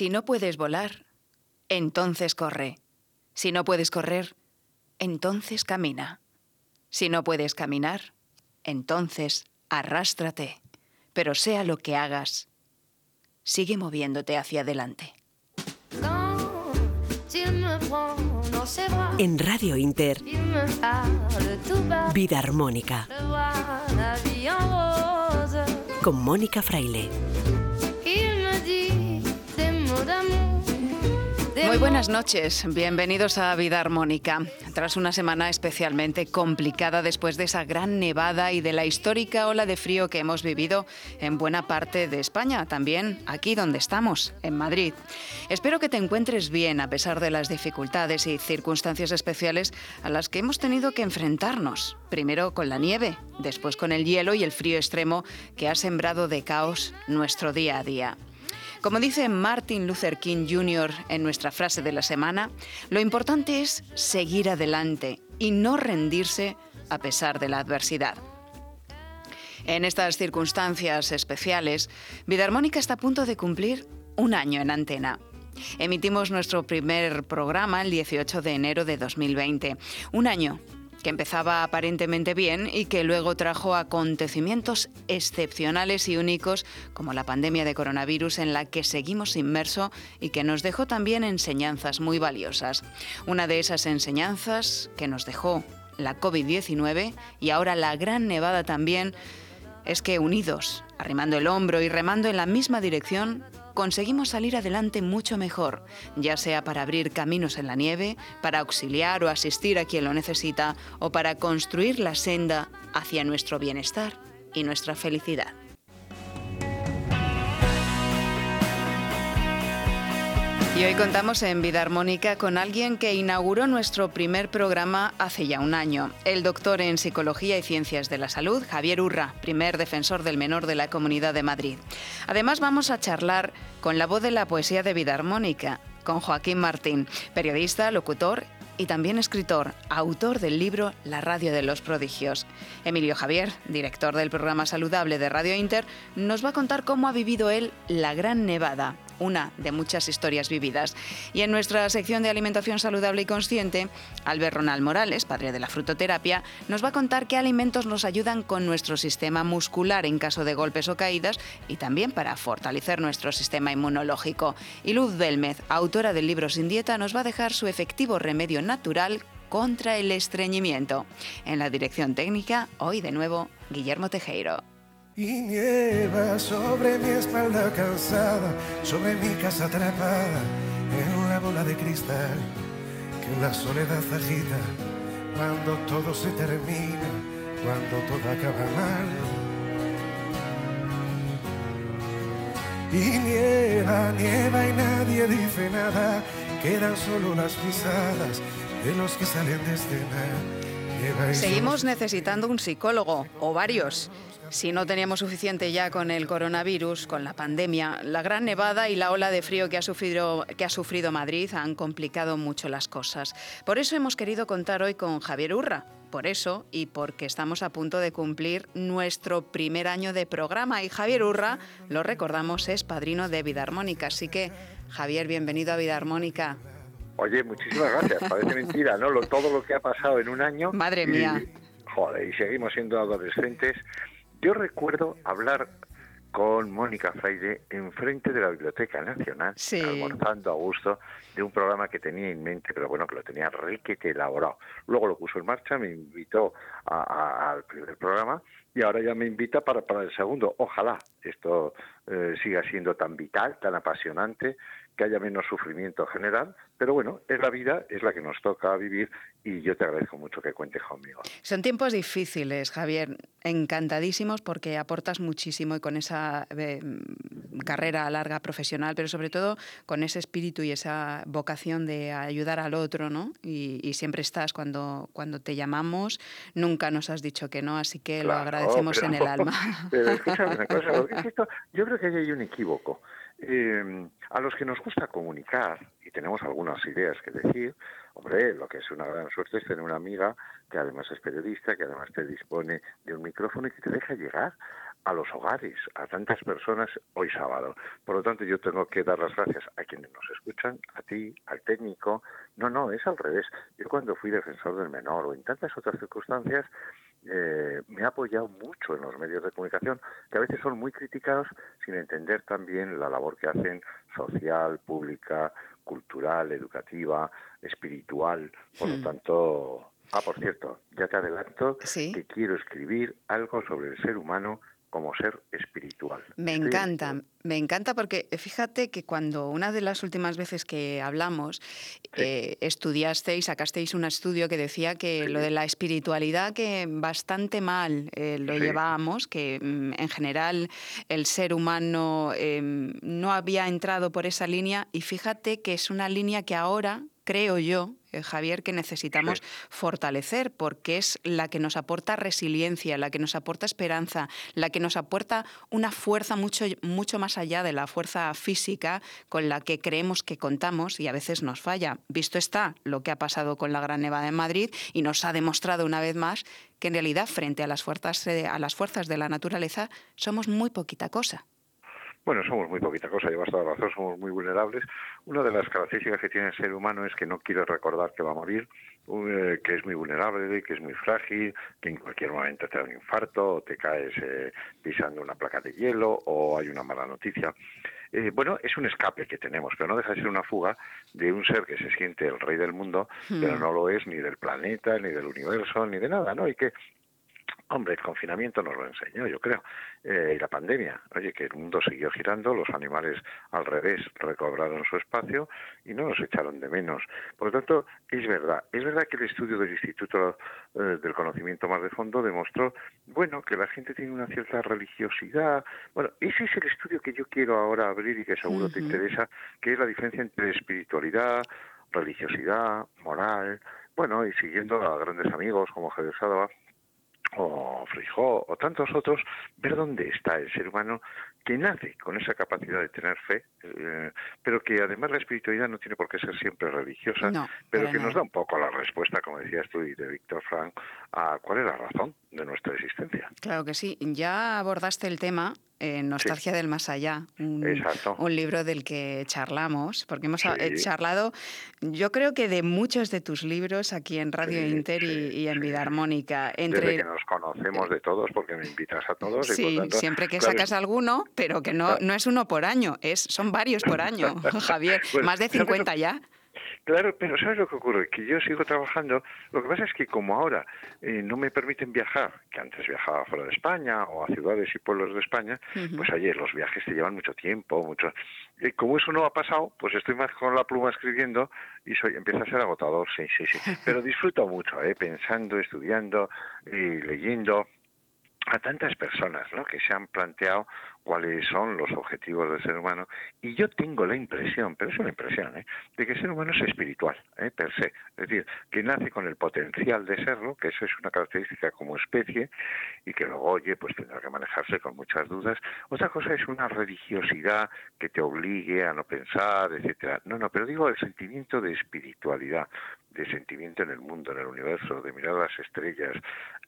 Si no puedes volar, entonces corre. Si no puedes correr, entonces camina. Si no puedes caminar, entonces arrástrate. Pero sea lo que hagas, sigue moviéndote hacia adelante. En Radio Inter, Vida Armónica. Con Mónica Fraile. Muy buenas noches, bienvenidos a Vida Armónica. Tras una semana especialmente complicada después de esa gran nevada y de la histórica ola de frío que hemos vivido en buena parte de España, también aquí donde estamos, en Madrid. Espero que te encuentres bien a pesar de las dificultades y circunstancias especiales a las que hemos tenido que enfrentarnos. Primero con la nieve, después con el hielo y el frío extremo que ha sembrado de caos nuestro día a día. Como dice Martin Luther King Jr. en nuestra frase de la semana, lo importante es seguir adelante y no rendirse a pesar de la adversidad. En estas circunstancias especiales, Vida Armónica está a punto de cumplir un año en antena. Emitimos nuestro primer programa el 18 de enero de 2020. Un año que empezaba aparentemente bien y que luego trajo acontecimientos excepcionales y únicos como la pandemia de coronavirus en la que seguimos inmersos y que nos dejó también enseñanzas muy valiosas. Una de esas enseñanzas que nos dejó la COVID-19 y ahora la gran nevada también es que unidos, arrimando el hombro y remando en la misma dirección, conseguimos salir adelante mucho mejor, ya sea para abrir caminos en la nieve, para auxiliar o asistir a quien lo necesita o para construir la senda hacia nuestro bienestar y nuestra felicidad. Y hoy contamos en Vida Armónica con alguien que inauguró nuestro primer programa hace ya un año, el doctor en Psicología y Ciencias de la Salud, Javier Urra, primer defensor del menor de la Comunidad de Madrid. Además vamos a charlar con la voz de la poesía de Vida Armónica, con Joaquín Martín, periodista, locutor y también escritor, autor del libro La Radio de los Prodigios. Emilio Javier, director del programa Saludable de Radio Inter, nos va a contar cómo ha vivido él la Gran Nevada, una de muchas historias vividas. Y en nuestra sección de alimentación saludable y consciente, Albert Ronald Morales, padre de la frutoterapia, nos va a contar qué alimentos nos ayudan con nuestro sistema muscular en caso de golpes o caídas y también para fortalecer nuestro sistema inmunológico. Y Luz Belmez, autora del libro Sin Dieta, nos va a dejar su efectivo remedio natural contra el estreñimiento. En la dirección técnica, hoy de nuevo, Guillermo Tejero. Y nieva sobre mi espalda cansada, sobre mi casa atrapada, en una bola de cristal que la soledad agita cuando todo se termina, cuando todo acaba mal. Y nieva, nieva y nadie dice nada, quedan solo las pisadas de los que salen de escena. Seguimos necesitando un psicólogo o varios. Si no teníamos suficiente ya con el coronavirus, con la pandemia, la gran nevada y la ola de frío que ha sufrido, que ha sufrido Madrid han complicado mucho las cosas. Por eso hemos querido contar hoy con Javier Urra. Por eso y porque estamos a punto de cumplir nuestro primer año de programa y Javier Urra, lo recordamos, es padrino de Vida Armónica. Así que, Javier, bienvenido a Vida Armónica. Oye, muchísimas gracias. Parece mentira, ¿no? Lo, todo lo que ha pasado en un año. Madre mía. joder, y seguimos siendo adolescentes. Yo recuerdo hablar con Mónica Freire enfrente de la Biblioteca Nacional, almorzando a gusto, de un programa que tenía en mente, pero bueno, que lo tenía requete elaborado. Luego lo puso en marcha, me invitó al primer programa y ahora ya me invita para, para el segundo. Ojalá esto eh, siga siendo tan vital, tan apasionante, que haya menos sufrimiento general, pero bueno, es la vida, es la que nos toca vivir y yo te agradezco mucho que cuentes conmigo. Son tiempos difíciles, Javier, encantadísimos porque aportas muchísimo y con esa eh, carrera larga profesional, pero sobre todo con ese espíritu y esa vocación de ayudar al otro, ¿no? Y, siempre estás cuando, cuando te llamamos, nunca nos has dicho que no, así que lo agradecemos en el alma. Pero escúchame una cosa, yo creo que hay un equívoco. Eh, a los que nos gusta comunicar y tenemos algunas ideas que decir, hombre, lo que es una gran suerte es tener una amiga que además es periodista, que además te dispone de un micrófono y que te deja llegar a los hogares, a tantas personas hoy sábado. Por lo tanto, yo tengo que dar las gracias a quienes nos escuchan, a ti, al técnico. No, no, es al revés. Yo cuando fui defensor del menor o en tantas otras circunstancias, eh, me ha apoyado mucho en los medios de comunicación, que a veces son muy criticados sin entender también la labor que hacen social, pública, cultural, educativa, espiritual. Por lo hmm. tanto, Ah, por cierto, ya te adelanto que quiero escribir algo sobre el ser humano como ser espiritual. Me encanta, me encanta porque fíjate que cuando una de las últimas veces que hablamos eh, estudiasteis, sacasteis un estudio que decía que lo de la espiritualidad que bastante mal eh, lo llevábamos, que mm, en general el ser humano em, no había entrado por esa línea y fíjate que es una línea que ahora creo yo, eh, Javier, que necesitamos fortalecer, porque es la que nos aporta resiliencia, la que nos aporta esperanza, la que nos aporta una fuerza mucho, mucho más allá de la fuerza física con la que creemos que contamos y a veces nos falla. Visto está lo que ha pasado con la Gran Nevada en Madrid y nos ha demostrado una vez más que en realidad frente a las fuerzas, eh, a las fuerzas de la naturaleza somos muy poquita cosa. Bueno, somos muy poquita cosa, llevas toda razón, somos muy vulnerables. Una de las características que tiene el ser humano es que no quiere recordar que va a morir, eh, que es muy vulnerable, que es muy frágil, que en cualquier momento te da un infarto o te caes eh, pisando una placa de hielo o hay una mala noticia. Eh, bueno, es un escape que tenemos, pero no deja de ser una fuga de un ser que se siente el rey del mundo, pero hmm. no lo es ni del planeta, ni del universo, ni de nada, ¿no? Y que Hombre, el confinamiento nos lo enseñó, yo creo, eh, y la pandemia. Oye, que el mundo siguió girando, los animales al revés recobraron su espacio y no nos echaron de menos. Por lo tanto, es verdad, es verdad que el estudio del Instituto eh, del Conocimiento Más de Fondo demostró, bueno, que la gente tiene una cierta religiosidad. Bueno, ese es el estudio que yo quiero ahora abrir y que seguro te interesa, que es la diferencia entre espiritualidad, religiosidad, moral, bueno, y siguiendo a grandes amigos como Javier Sadova, o Frijó o tantos otros, ver dónde está el ser humano que nace con esa capacidad de tener fe, eh, pero que además la espiritualidad no tiene por qué ser siempre religiosa, pero que nos da un poco la respuesta, como decías tú y de Víctor Frank, a cuál es la razón de nuestra existencia. Claro que sí. Ya abordaste el tema en Nostalgia del Más Allá, un, libro del que charlamos, porque hemos eh, charlado, yo creo que de muchos de tus libros aquí en Radio Inter y, en Vida Armónica. Entre... Desde que nos conocemos de todos, porque me invitas a todos. Sí, siempre que sacas alguno, pero que no, no es uno por año, es son varios por año, Javier, más de 50 ya. Claro, pero ¿sabes lo que ocurre? Que yo sigo trabajando. Lo que pasa es que como ahora eh, no me permiten viajar, que antes viajaba fuera de España o a ciudades y pueblos de España, pues ayer los viajes te llevan mucho tiempo, mucho. Y como eso no ha pasado, pues estoy más con la pluma escribiendo y soy empieza a ser agotador, sí, sí, sí. Pero disfruto mucho, ¿eh? pensando, estudiando y leyendo a tantas personas ¿no? que se han planteado cuáles son los objetivos del ser humano y yo tengo la impresión, pero es una impresión, ¿eh? de que el ser humano es espiritual, ¿eh? per se, es decir, que nace con el potencial de serlo, que eso es una característica como especie y que luego, oye, pues tendrá que manejarse con muchas dudas. Otra cosa es una religiosidad que te obligue a no pensar, etcétera. No, no, pero digo el sentimiento de espiritualidad, de sentimiento en el mundo, en el universo, de mirar las estrellas.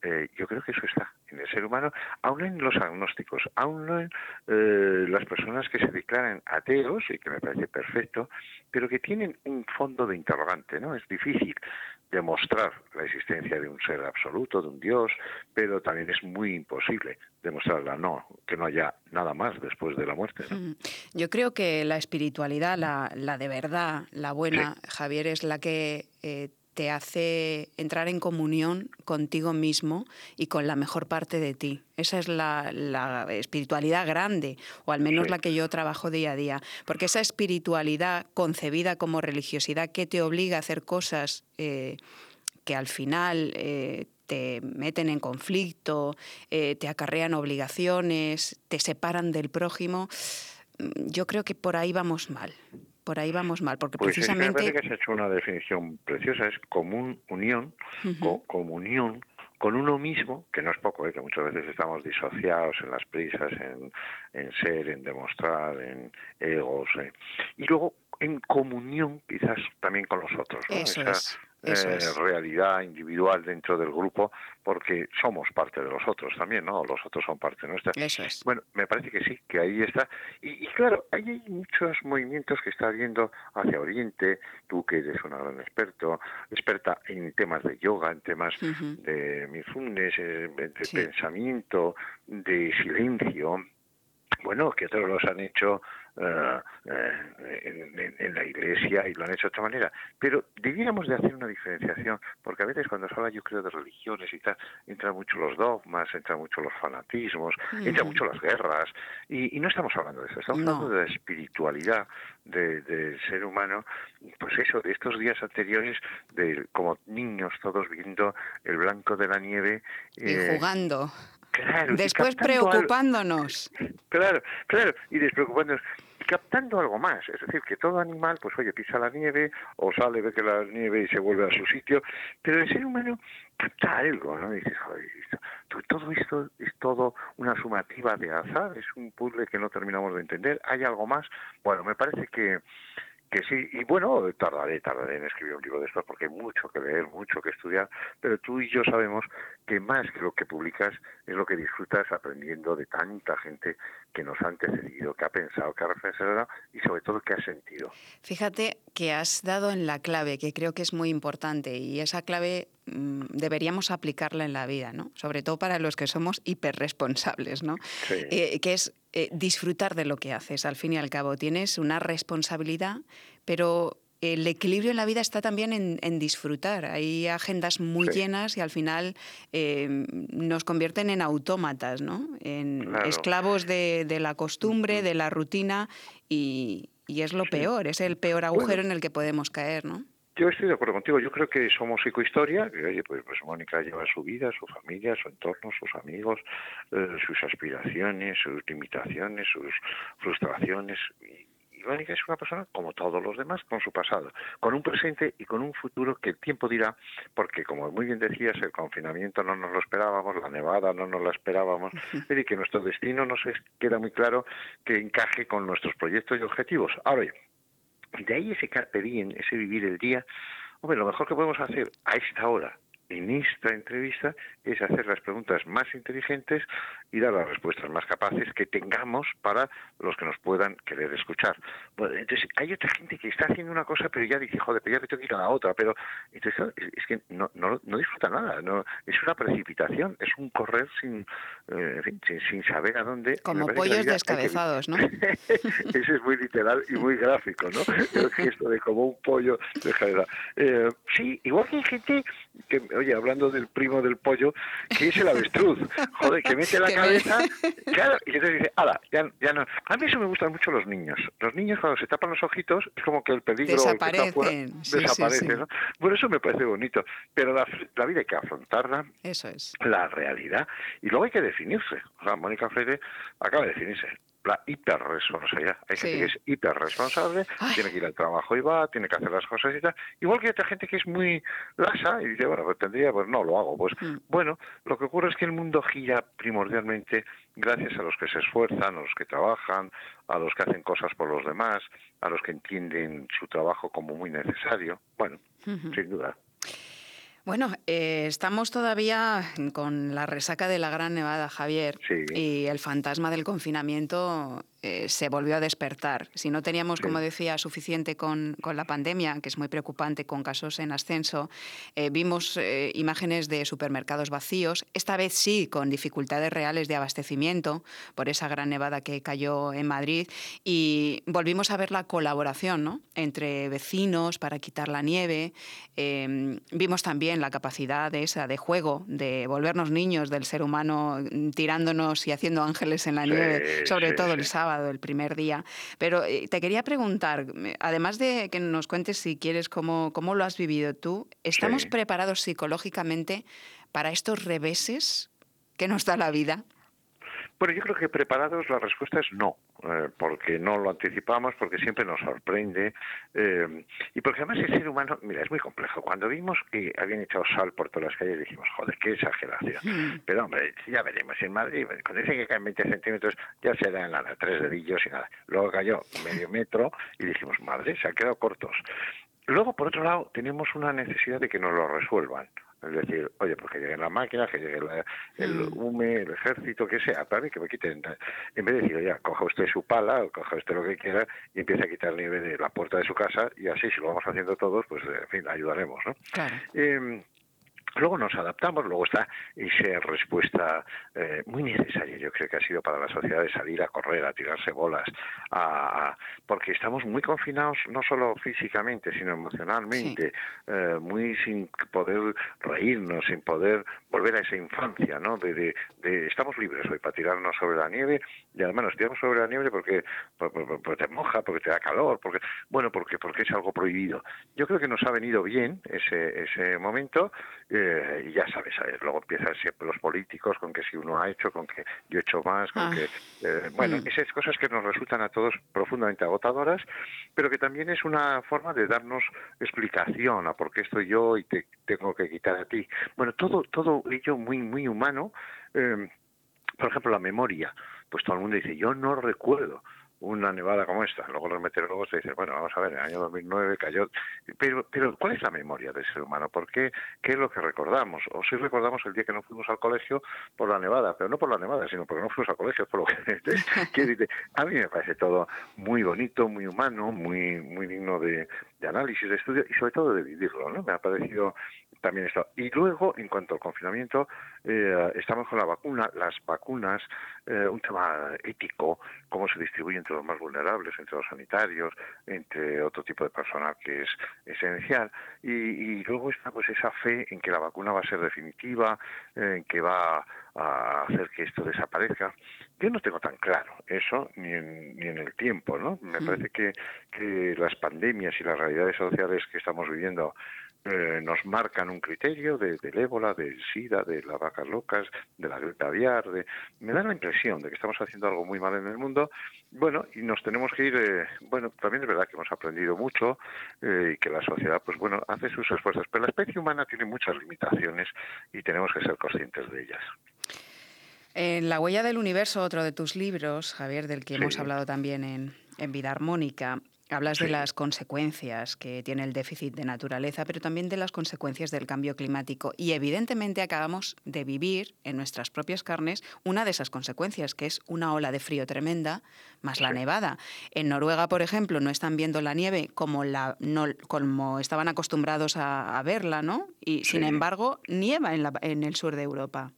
Eh, yo creo que eso está en el ser humano, aún en los agnósticos, aún en eh, las personas que se declaran ateos, y que me parece perfecto, pero que tienen un fondo de interrogante, ¿no? Es difícil demostrar la existencia de un ser absoluto, de un Dios, pero también es muy imposible demostrarla, no, que no haya nada más después de la muerte. Yo creo que la espiritualidad, la, la de verdad, la buena, Javier, es la que eh, te hace entrar en comunión contigo mismo y con la mejor parte de ti. Esa es la, espiritualidad grande, o al menos la que yo trabajo día a día. Porque esa espiritualidad concebida como religiosidad que te obliga a hacer cosas eh, que al final eh, te meten en conflicto, eh, te acarrean obligaciones, te separan del prójimo, mm, yo creo que por ahí vamos mal por ahí vamos mal, porque pues precisamente... me parece que se ha hecho una definición preciosa, es común, unión, comunión con uno mismo, que no es poco, ¿eh? que muchas veces estamos disociados en las prisas, en, en ser, en demostrar, en egos, ¿eh? y luego en comunión quizás también con los otros, ¿no? Esa eh, realidad individual dentro del grupo, porque somos parte de los otros también, ¿no? Los otros son parte nuestra. Eso es. Bueno, me parece que sí, que ahí está. Y, claro, hay muchos movimientos que está viendo hacia Oriente, tú que eres una gran experto, experta en temas de yoga, en temas de mindfulness, eh, de pensamiento, de silencio, bueno, que otros los han hecho eh, eh, en, la iglesia y lo han hecho de otra manera. Pero deberíamos de hacer una diferenciación, porque a veces cuando se habla, yo creo, de religiones y tal, entran mucho los dogmas, entran mucho los fanatismos, entran mucho las guerras, y, no estamos hablando de eso, estamos hablando de la espiritualidad del ser humano, pues eso, de estos días anteriores, de como niños todos viendo el blanco de la nieve. y eh, jugando. Después preocupándonos. Claro, claro, y despreocupándonos captando algo más, es decir, que todo animal, pues oye, pisa la nieve o sale, ve que la nieve y se vuelve a su sitio, pero el ser humano capta algo, ¿no? Y dices, joder, todo esto es todo una sumativa de azar, es un puzzle que no terminamos de entender, ¿hay algo más? Bueno, me parece que que sí, y bueno, tardaré, tardaré en escribir un libro de esto porque hay mucho que leer, mucho que estudiar, pero tú y yo sabemos que más que lo que publicas es lo que disfrutas aprendiendo de tanta gente que nos ha antecedido, que ha pensado, que ha reflexionado y sobre todo que ha sentido. Fíjate que has dado en la clave, que creo que es muy importante, y esa clave deberíamos aplicarla en la vida, ¿no? Sobre todo para los que somos hiperresponsables, ¿no? Eh, que es eh, disfrutar de lo que haces. Al fin y al cabo, tienes una responsabilidad, pero el equilibrio en la vida está también en, disfrutar. Hay agendas muy llenas y al final eh, nos convierten en autómatas, ¿no? En esclavos de, la costumbre, de la rutina y, es lo peor, es el peor agujero en el que podemos caer, ¿no? Yo estoy de acuerdo contigo. Yo creo que somos psicohistoria, que oye, pues, pues Mónica lleva su vida, su familia, su entorno, sus amigos, eh, sus aspiraciones, sus limitaciones, sus frustraciones. Y, Mónica es una persona como todos los demás, con su pasado, con un presente y con un futuro que el tiempo dirá, porque como muy bien decías, el confinamiento no nos lo esperábamos, la nevada no nos la esperábamos, y que nuestro destino nos queda muy claro que encaje con nuestros proyectos y objetivos. Ahora bien, de ahí ese carpe diem, ese vivir el día, hombre, lo mejor que podemos hacer a esta hora, en esta entrevista es hacer las preguntas más inteligentes y dar las respuestas más capaces que tengamos para los que nos puedan querer escuchar. Bueno, entonces, hay otra gente que está haciendo una cosa, pero ya dice, joder, pero ya me tengo que ir a la otra, pero entonces es, que no, no, no, disfruta nada, no, es una precipitación, es un correr sin, eh, en fin, sin, saber a dónde. Como pollos descabezados, ¿no? Eso es muy literal y muy gráfico, ¿no? El gesto de como un pollo descabezado. Eh, sí, igual que hay gente que oye, hablando del primo del pollo, que es el avestruz, joder, que mete la cabeza, claro, y entonces dice, ala, ya, ya no. A mí eso me gustan mucho los niños. Los niños cuando se tapan los ojitos, es como que el peligro desaparecen, desaparece, ¿no? Bueno, eso me parece bonito, pero la, la, vida hay que afrontarla, eso es. la realidad, y luego hay que definirse. O sea, Mónica Freire acaba de definirse la hiperresponsabilidad. Hay gente que es hiperresponsable, tiene que ir al trabajo y va, tiene que hacer las cosas y tal. Igual que hay otra gente que es muy lasa y dice, bueno, pues tendría, pues no, lo hago. Pues mm. bueno, lo que ocurre es que el mundo gira primordialmente gracias a los que se esfuerzan, a los que trabajan, a los que hacen cosas por los demás, a los que entienden su trabajo como muy necesario. Bueno, sin duda. Bueno, eh, estamos todavía con la resaca de la Gran Nevada, Javier, y el fantasma del confinamiento eh, se volvió a despertar. Si no teníamos, como decía, suficiente con, la pandemia, que es muy preocupante, con casos en ascenso, eh, vimos eh, imágenes de supermercados vacíos, esta vez sí con dificultades reales de abastecimiento por esa gran nevada que cayó en Madrid, y volvimos a ver la colaboración ¿no? entre vecinos para quitar la nieve. Em, vimos también la capacidad de esa de juego, de volvernos niños del ser humano tirándonos y haciendo ángeles en la nieve, sobre todo el sábado el primer día. Pero eh, te quería preguntar, además de que nos cuentes si quieres cómo, cómo lo has vivido tú, ¿estamos preparados psicológicamente para estos reveses que nos da la vida? Bueno, yo creo que preparados la respuesta es no, eh, porque no lo anticipamos, porque siempre nos sorprende eh, y porque además el ser humano, mira, es muy complejo. Cuando vimos que habían echado sal por todas las calles dijimos, joder, qué exageración. Pero hombre, ya veremos. En Madrid, cuando dicen que caen 20 centímetros, ya se dan nada, tres dedillos y nada. Luego cayó medio metro y dijimos, madre, se han quedado cortos. Luego, por otro lado, tenemos una necesidad de que nos lo resuelvan. Es decir, oye, pues que lleguen las máquinas, que llegue el mm. UME, el ejército, que sea, para que me quiten. En vez de decir, oye, coja usted su pala, coja usted lo que quiera y empiece a quitar nieve de la puerta de su casa y así, si lo vamos haciendo todos, pues en fin, ayudaremos, ¿no? Claro. Eh, Luego nos adaptamos, luego está esa respuesta eh, muy necesaria, yo creo que ha sido para la sociedad de salir a correr, a tirarse bolas, a, porque estamos muy confinados no solo físicamente, sino emocionalmente, eh, muy sin poder reírnos, sin poder volver a esa infancia, ¿no? De, de, estamos libres hoy para tirarnos sobre la nieve y además nos tiramos sobre la nieve porque, porque, te moja, porque te da calor, porque bueno, porque porque es algo prohibido. Yo creo que nos ha venido bien ese ese momento. Eh, y ya sabes, luego empiezan siempre los políticos con que si uno ha hecho, con que yo he hecho más, con ah. que... Eh, bueno, mm. esas cosas que nos resultan a todos profundamente agotadoras, pero que también es una forma de darnos explicación a por qué estoy yo y te tengo que quitar a ti. Bueno, todo, todo ello muy, muy humano. Eh, por ejemplo, la memoria. Pues todo el mundo dice, yo no recuerdo una nevada como esta. Luego los meteorólogos te dicen, bueno, vamos a ver, en el año 2009 cayó... Pero, pero ¿cuál es la memoria del ser humano? ¿Por qué? ¿Qué es lo que recordamos? O si recordamos el día que no fuimos al colegio por la nevada, pero no por la nevada, sino porque no fuimos al colegio, por lo que... a mí me parece todo muy bonito, muy humano, muy, muy digno de, de análisis, de estudio y sobre todo de vivirlo, ¿no? Me ha parecido también esto. Y luego, en cuanto al confinamiento, eh, estamos con la vacuna, las vacunas, eh, un tema ético, cómo se distribuye entre los más vulnerables, entre los sanitarios, entre otro tipo de personal que es esencial. Y, luego está pues esa fe en que la vacuna va a ser definitiva, en que va a hacer que esto desaparezca. Yo no tengo tan claro eso, ni en, ni en el tiempo, ¿no? Me parece que, que las pandemias y las realidades sociales que estamos viviendo eh, nos marcan un criterio de, del ébola, del SIDA, de las vacas locas, de la gripe aviar. De... Me da la impresión de que estamos haciendo algo muy mal en el mundo. Bueno, y nos tenemos que ir. Eh, bueno, también es verdad que hemos aprendido mucho eh, y que la sociedad, pues bueno, hace sus esfuerzos. Pero la especie humana tiene muchas limitaciones y tenemos que ser conscientes de ellas. En La huella del universo, otro de tus libros, Javier, del que hemos hablado también en, en Vida Armónica, Hablas de las consecuencias que tiene el déficit de naturaleza, pero también de las consecuencias del cambio climático. Y evidentemente acabamos de vivir en nuestras propias carnes una de esas consecuencias, que es una ola de frío tremenda, más la nevada. En Noruega, por ejemplo, no están viendo la nieve como, la, no, como estaban acostumbrados a, verla, ¿no? Y sin embargo, nieva en, la, en el sur de Europa.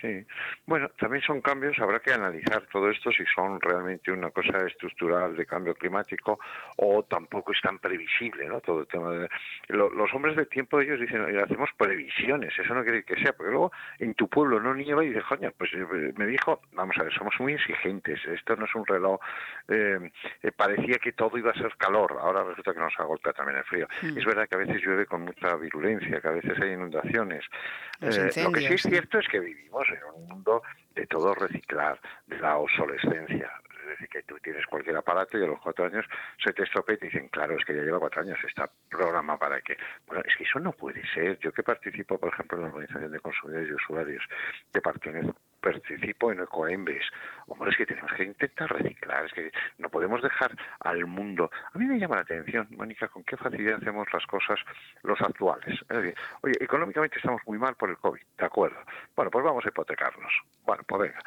Sí. Bueno, también son cambios, habrá que analizar todo esto si son realmente una cosa estructural de cambio climático o tampoco es tan previsible, ¿no? Todo el tema de... los hombres de tiempo ellos dicen, hacemos previsiones, eso no quiere que sea, porque luego en tu pueblo no nieva y dices, coño, pues eh, me dijo, vamos a ver, somos muy exigentes, esto no es un reloj, eh, eh, parecía que todo iba a ser calor, ahora resulta que nos ha golpeado también el frío. Mm. Es verdad que a veces llueve con mucha virulencia, que a veces hay inundaciones. lo que sí es cierto es que vivimos en un mundo de todo reciclar, de la obsolescencia. Es decir, que tú tienes cualquier aparato y a los cuatro años se te estropea y te dicen, claro, es que ya lleva cuatro años, está programa para que... Bueno, es que eso no puede ser. Yo que participo, por ejemplo, en la Organización de Consumidores y Usuarios, de participo en Ecoembes. Hombre, es que tenemos que intentar reciclar, es que no podemos dejar al mundo. A mí me llama la atención, Mónica, con qué facilidad hacemos las cosas los actuales. Es decir, oye, económicamente estamos muy mal por el COVID, de acuerdo. Bueno, pues vamos a hipotecarnos. Bueno, pues venga.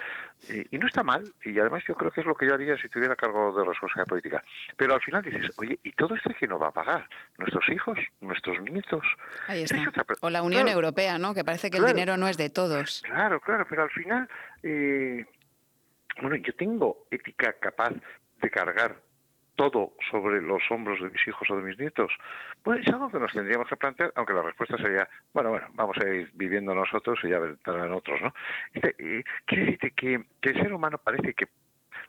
Y, no está mal, y además yo creo que es lo que yo haría si tuviera cargo de responsabilidad política. Pero al final dices, oye, ¿y todo esto quién nos va a pagar? ¿Nuestros hijos? ¿Nuestros nietos? Ahí está. O la Unión Europea, ¿no? Que parece que el dinero no es de todos. Claro, claro, pero al final eh, bueno, yo tengo ética capaz de cargar todo sobre los hombros de mis hijos o de mis nietos? Pues es algo que nos tendríamos que plantear, aunque la respuesta sería, bueno, bueno, vamos a ir viviendo nosotros y ya vendrán otros, ¿no? Eh, quiere decirte que, que el ser humano parece que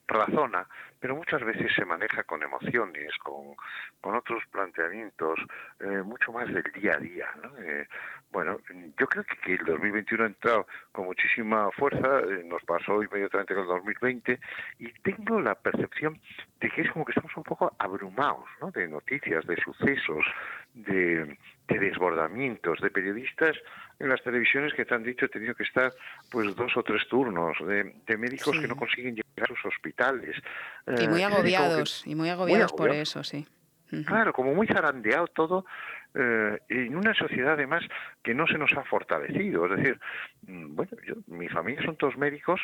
razona, pero muchas veces se maneja con emociones, con, con otros planteamientos, eh, mucho más del día a día. ¿no? Eh, bueno, yo creo que, el 2021 ha entrado con muchísima fuerza, eh, nos pasó inmediatamente con el 2020, y tengo la percepción de que es como que estamos un poco abrumados ¿no? de noticias, de sucesos, de, de desbordamientos, de periodistas en las televisiones que te han dicho he tenido que estar pues dos o tres turnos, de, médicos que no consiguen llegar a sus hospitales. Y muy eh, agobiados, y muy agobiados por eso, sí. Claro, como muy zarandeado todo, eh, en una sociedad además que no se nos ha fortalecido. Es decir, mm, bueno, yo, mi familia son todos médicos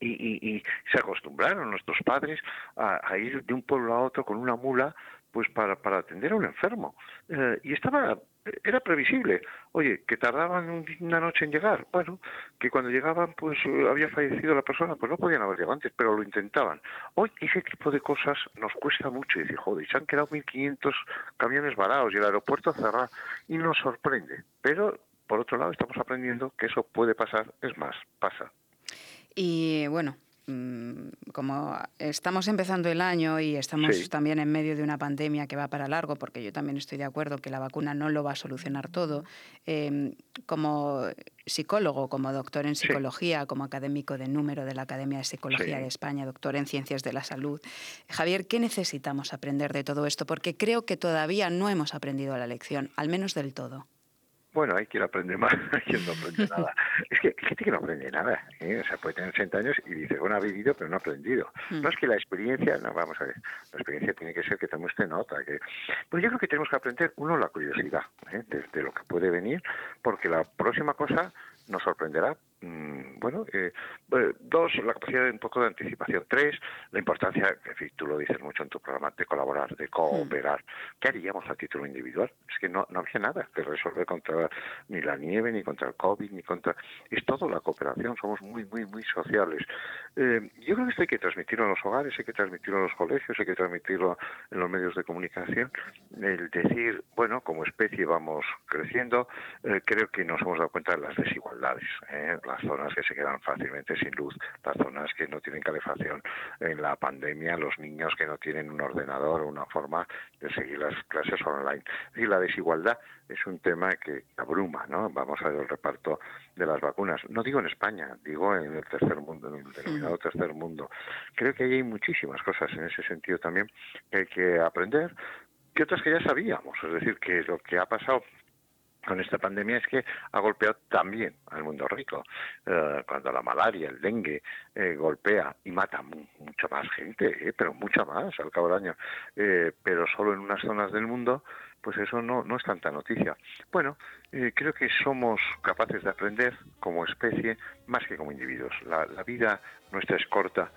y, se acostumbraron nuestros padres a, ir de un pueblo a otro con una mula pues para, para atender a un enfermo. Eh, y estaba era previsible. Oye, que tardaban una noche en llegar. Bueno, que cuando llegaban, pues había fallecido la persona, pues no podían haber llegado antes, pero lo intentaban. Hoy ese tipo de cosas nos cuesta mucho. Y decir, joder, se han quedado 1.500 camiones varados y el aeropuerto cerrado. Y nos sorprende. Pero, por otro lado, estamos aprendiendo que eso puede pasar. Es más, pasa. Y bueno, como estamos empezando el año y estamos también en medio de una pandemia que va para largo, porque yo también estoy de acuerdo que la vacuna no lo va a solucionar todo, em, como psicólogo, como doctor en psicología, como académico de número de la Academia de Psicología de España, doctor en ciencias de la salud. Javier, ¿qué necesitamos aprender de todo esto? Porque creo que todavía no hemos aprendido la lección, al menos del todo. Bueno, hay quien aprende más, hay quien no aprende nada. Es que hay gente que no aprende nada. ¿eh? O sea, puede tener 60 años y dice, bueno, ha vivido, pero no ha aprendido. Hmm. No es que la experiencia, no, vamos a ver, la experiencia tiene que ser que tome usted nota. Que... Pues yo creo que tenemos que aprender, uno, la curiosidad ¿eh? de, lo que puede venir, porque la próxima cosa nos sorprenderá bueno, eh, eh, dos, la capacidad de un poco de anticipación. Tres, la importancia, en fin, tú lo dices mucho en tu programa, de colaborar, de cooperar. ¿Qué haríamos a título individual? Es que no, no había nada que resolver contra ni la nieve, ni contra el COVID, ni contra... Es todo la cooperación, somos muy, muy, muy sociales. Eh, yo creo que esto hay que transmitirlo en los hogares, hay que transmitirlo en los colegios, hay que transmitirlo en los medios de comunicación. El decir, bueno, como especie vamos creciendo, creo que nos hemos dado cuenta de las desigualdades. Las zonas que se quedan fácilmente sin luz, las zonas que no tienen calefacción en la pandemia, los niños que no tienen un ordenador o una forma de seguir las clases online. Y la desigualdad es un tema que abruma, ¿no? Vamos a ver el reparto de las vacunas. No digo en España, digo en el tercer mundo, en el denominado tercer mundo. Creo que hay muchísimas cosas en ese sentido también que hay que aprender, que otras que ya sabíamos. Es decir, que lo que ha pasado con esta pandemia es que ha golpeado también al mundo rico. Eh, cuando la malaria, el dengue eh, golpea y mata mucha más gente, eh, pero mucha más al cabo del año, pero solo en unas zonas del mundo, pues eso no, no es tanta noticia. Bueno, creo que somos capaces de aprender como especie más que como individuos. La, la vida nuestra es corta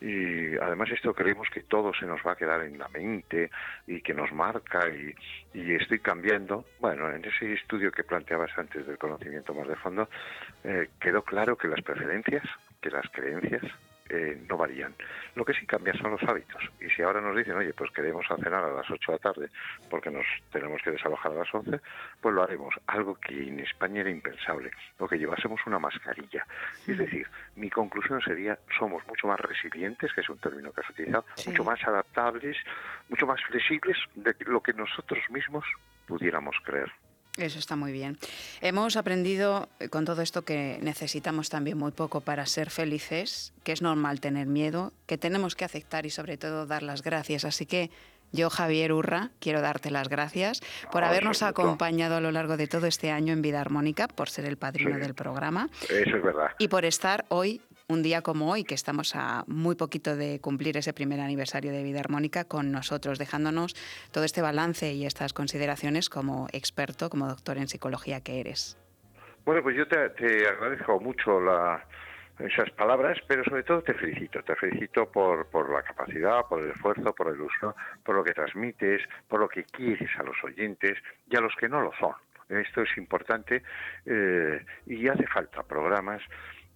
y además esto creemos que todo se nos va a quedar en la mente y que nos marca y, estoy cambiando. Bueno, en ese estudio que planteabas antes del conocimiento más de fondo, eh, quedó claro que las preferencias, que las creencias, eh, no varían. Lo que sí cambia son los hábitos. Y si ahora nos dicen, oye, pues queremos cenar a las 8 de la tarde porque nos tenemos que desalojar a las 11, pues lo haremos. Algo que en España era impensable, o que llevásemos una mascarilla. Es decir, mi conclusión sería, somos mucho más resilientes, que es un término que has utilizado, mucho más adaptables, mucho más flexibles de lo que nosotros mismos pudiéramos creer. Eso está muy bien. Hemos aprendido eh, con todo esto que necesitamos también muy poco para ser felices, que es normal tener miedo, que tenemos que aceptar y sobre todo dar las gracias. Así que yo, Javier Urra, quiero darte las gracias por habernos acompañado a lo largo de todo este año en Vida Armónica, por ser el padrino del programa. Eso es verdad. Y por estar hoy un día como hoy, que estamos a muy poquito de cumplir ese primer aniversario de Vida Armónica con nosotros, dejándonos todo este balance y estas consideraciones como experto, como doctor en psicología que eres. Bueno, pues yo te, agradezco mucho esas palabras, pero sobre todo te felicito. Te felicito por, por la capacidad, por el esfuerzo, por la ilusión, por lo que transmites, por lo que quieres a los oyentes y a los que no lo son. Esto es importante eh, y hace falta programas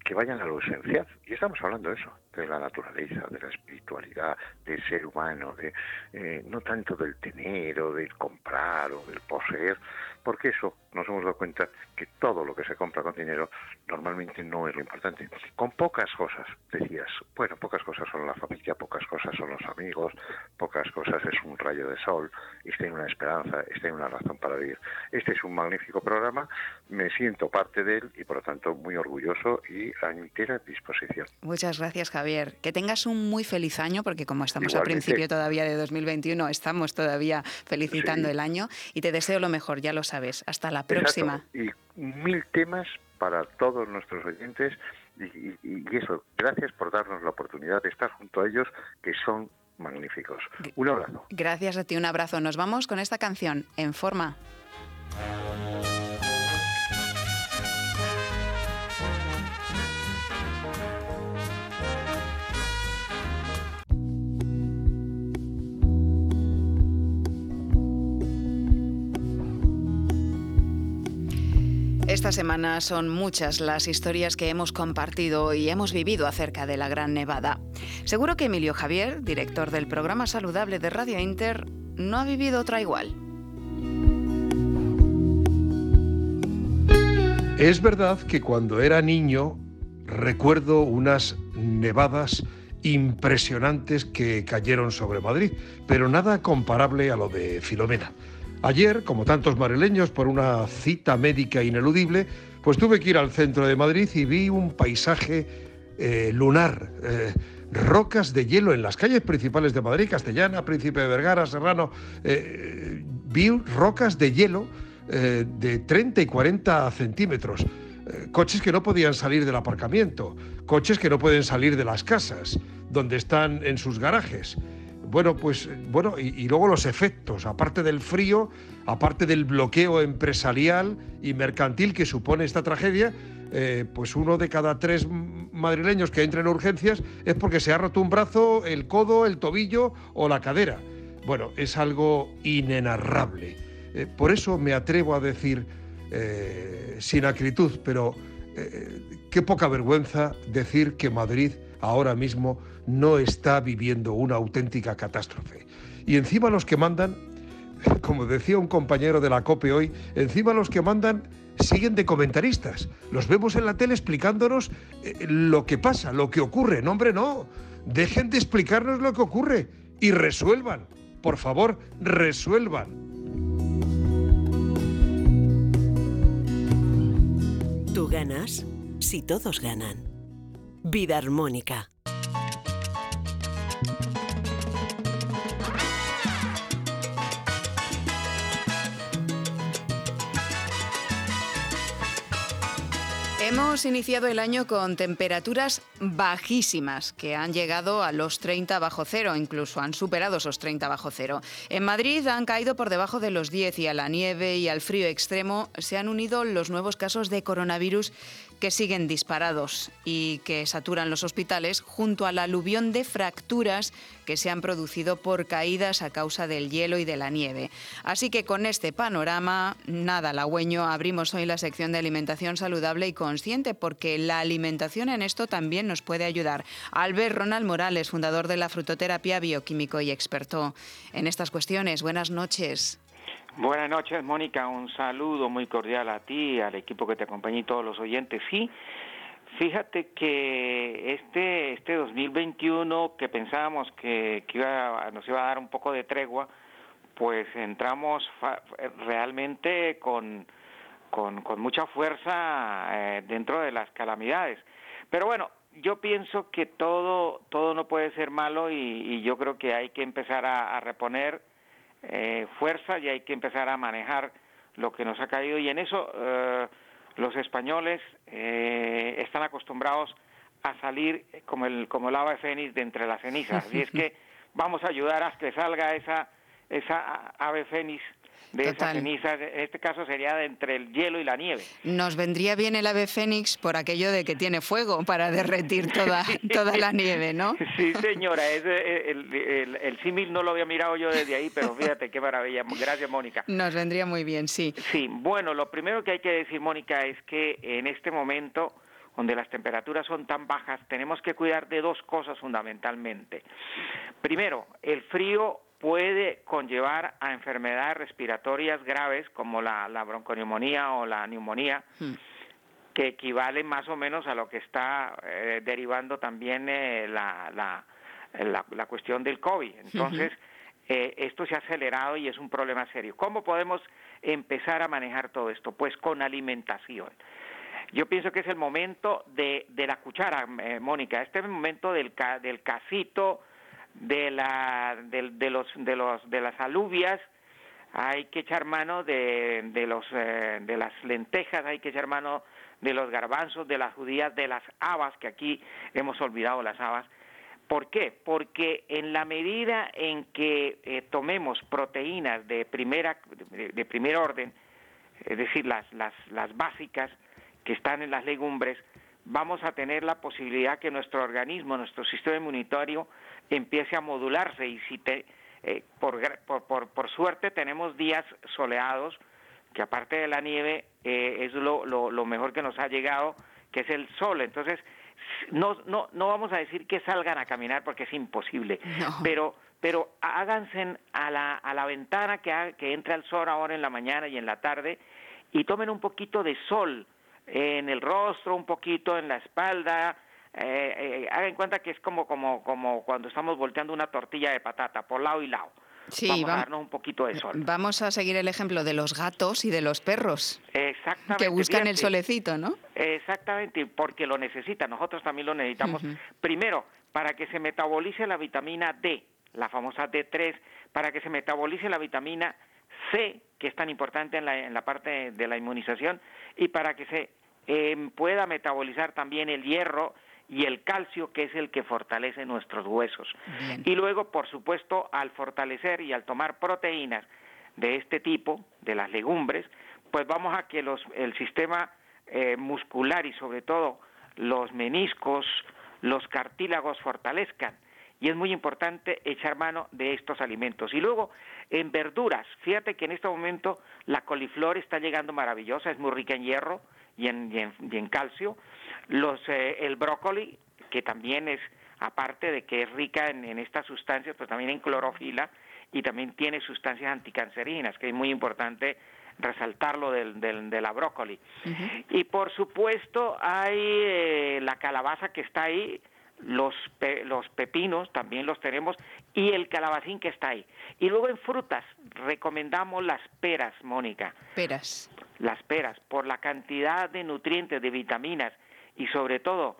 que vayan a lo esencial. Y estamos hablando de eso, de la naturaleza, de la espiritualidad, del ser humano, de eh, no tanto del tener o del comprar o del poseer, porque eso nos hemos dado cuenta que todo lo que se compra con dinero normalmente no es lo importante. Con pocas cosas, decías, bueno, pocas cosas son la familia, pocas cosas son los amigos, pocas cosas es un rayo de sol, este hay una esperanza, este hay una razón para vivir. Este es un magnífico programa, me siento parte de él y por lo tanto muy orgulloso y a entera disposición. Muchas gracias Javier. Que tengas un muy feliz año porque como estamos a principio todavía de 2021, estamos todavía felicitando el año y te deseo lo mejor, ya lo sabes. Hasta la próxima. Y mil temas para todos nuestros oyentes y, y, eso, gracias por darnos la oportunidad de estar junto a ellos, que son magníficos. Un abrazo. Gracias a ti, un abrazo. Nos vamos con esta canción, En Forma. Esta semana son muchas las historias que hemos compartido y hemos vivido acerca de la Gran Nevada. Seguro que Emilio Javier, director del programa saludable de Radio Inter, no ha vivido otra igual. Es verdad que cuando era niño recuerdo unas nevadas impresionantes que cayeron sobre Madrid, pero nada comparable a lo de Filomena. Ayer, como tantos madrileños, por una cita médica ineludible, pues tuve que ir al centro de Madrid y vi un paisaje eh, lunar, eh, rocas de hielo en las calles principales de Madrid, Castellana, Príncipe de Vergara, Serrano. Eh, vi rocas de hielo de 30 y 40 centímetros. Coches que no podían salir del aparcamiento, coches que no pueden salir de las casas, donde están en sus garajes. Bueno, pues bueno, y, luego los efectos, aparte del frío, aparte del bloqueo empresarial y mercantil que supone esta tragedia, eh, pues uno de cada tres madrileños que entra en urgencias es porque se ha roto un brazo, el codo, el tobillo o la cadera. Bueno, es algo inenarrable. Eh, por eso me atrevo a decir, eh, sin acritud, pero qué poca vergüenza decir que Madrid ahora mismo no está viviendo una auténtica catástrofe. Y encima los que mandan, como decía un compañero de la COPE hoy, encima los que mandan siguen de comentaristas. Los vemos en la tele explicándonos eh, lo que pasa, lo que ocurre. No, hombre, no. Dejen de explicarnos lo que ocurre y resuelvan. Por favor, resuelvan. Tú ganas si todos ganan. Vida armónica. Hemos iniciado el año con temperaturas bajísimas que han llegado a los 30 bajo cero, incluso han superado esos 30 bajo cero. En Madrid han caído por debajo de los 10 y a la nieve y al frío extremo se han unido los nuevos casos de coronavirus que siguen disparados y que saturan los hospitales junto al aluvión de fracturas que se han producido por caídas a causa del hielo y de la nieve. Así que con este panorama, nada halagüeño, abrimos hoy la sección de alimentación saludable y consciente porque la alimentación en esto también nos puede ayudar. Albert Ronald Morales, fundador de la frutoterapia, bioquímico y experto en estas cuestiones. Buenas noches. Buenas noches, Mónica. Un saludo muy cordial a ti, al equipo que te acompaña y todos los oyentes. Sí, fíjate que este este 2021 que pensábamos que, iba, nos iba a dar un poco de tregua, pues entramos realmente con, con, mucha fuerza eh, dentro de las calamidades. Pero bueno, yo pienso que todo todo no puede ser malo y, yo creo que hay que empezar a reponer eh, fuerza y hay que empezar a manejar lo que nos ha caído. Y en eso eh, los españoles eh, están acostumbrados a salir como el como el ave fénix de entre las cenizas. Y es que vamos a ayudar a que salga esa esa ave fénix de esa ceniza, en este caso sería de entre el hielo y la nieve. Nos vendría bien el ave fénix por aquello de que tiene fuego para derretir toda, toda la nieve, ¿no? Sí, señora, eh, el, el, símil no lo había mirado yo desde ahí, pero fíjate qué maravilla. Gracias, Mónica. Nos vendría muy bien, sí. Sí, bueno, lo primero que hay que decir, Mónica, es que en este momento donde las temperaturas son tan bajas, tenemos que cuidar de dos cosas fundamentalmente. Primero, el frío puede conllevar a enfermedades respiratorias graves como la, la bronconeumonía o la neumonía, hmm. que equivalen más o menos a lo que está eh, derivando también eh, la, la, la, cuestión del COVID. Entonces, eh, esto se ha acelerado y es un problema serio. ¿Cómo podemos empezar a manejar todo esto? Pues con alimentación. Yo pienso que es el momento de, de la cuchara, Mónica, este es el momento del, del casito, de, la, de, los, de, los, de las alubias, hay que echar mano de, de, los, eh, de las lentejas, hay que echar mano de los garbanzos, de las judías, de las habas, que aquí hemos olvidado las habas, ¿Por qué? Porque en la medida en que eh, tomemos proteínas de primera de, primer orden, es decir, las, las, las básicas que están en las legumbres, vamos a tener la posibilidad que nuestro organismo, nuestro sistema inmunitario empiece a modularse y si te, eh, por, por, por, suerte tenemos días soleados, que aparte de la nieve eh, es lo, lo, lo, mejor que nos ha llegado, que es el sol. Entonces, no, no, no vamos a decir que salgan a caminar porque es imposible, pero, pero háganse a la, a la ventana que, que entra el sol ahora en la mañana y en la tarde y tomen un poquito de sol en el rostro, un poquito en la espalda, eh, eh, hagan cuenta que es como, como, como cuando estamos volteando una tortilla de patata, por lado y lado. Sí, vamos a darnos un poquito de sol. Vamos a seguir el ejemplo de los gatos y de los perros. Exactamente. Que buscan el solecito, ¿no? Exactamente, porque lo necesitan. Nosotros también lo necesitamos. Primero, para que se metabolice la vitamina D, la famosa D3, para que se metabolice la vitamina C, que es tan importante en la, en la parte de la inmunización, y para que se eh, pueda metabolizar también el hierro y el calcio, que es el que fortalece nuestros huesos. Y luego, por supuesto, al fortalecer y al tomar proteínas de este tipo, de las legumbres, pues vamos a que los, el sistema eh, muscular y sobre todo los meniscos, los cartílagos fortalezcan. Y es muy importante echar mano de estos alimentos. Y luego, en verduras, fíjate que en este momento la coliflor está llegando maravillosa, es muy rica en hierro y en, y en calcio los, eh, el brócoli, que también es, aparte de que es rica en, estas sustancias, pues también en clorofila y también tiene sustancias anticancerinas, que es muy importante resaltarlo del, del, de la brócoli. Y por supuesto hay eh, la calabaza que está ahí, los, los pepinos también los tenemos y el calabacín que está ahí. Y luego en frutas recomendamos las peras, Mónica. Peras. Las peras, por la cantidad de nutrientes, de vitaminas y sobre todo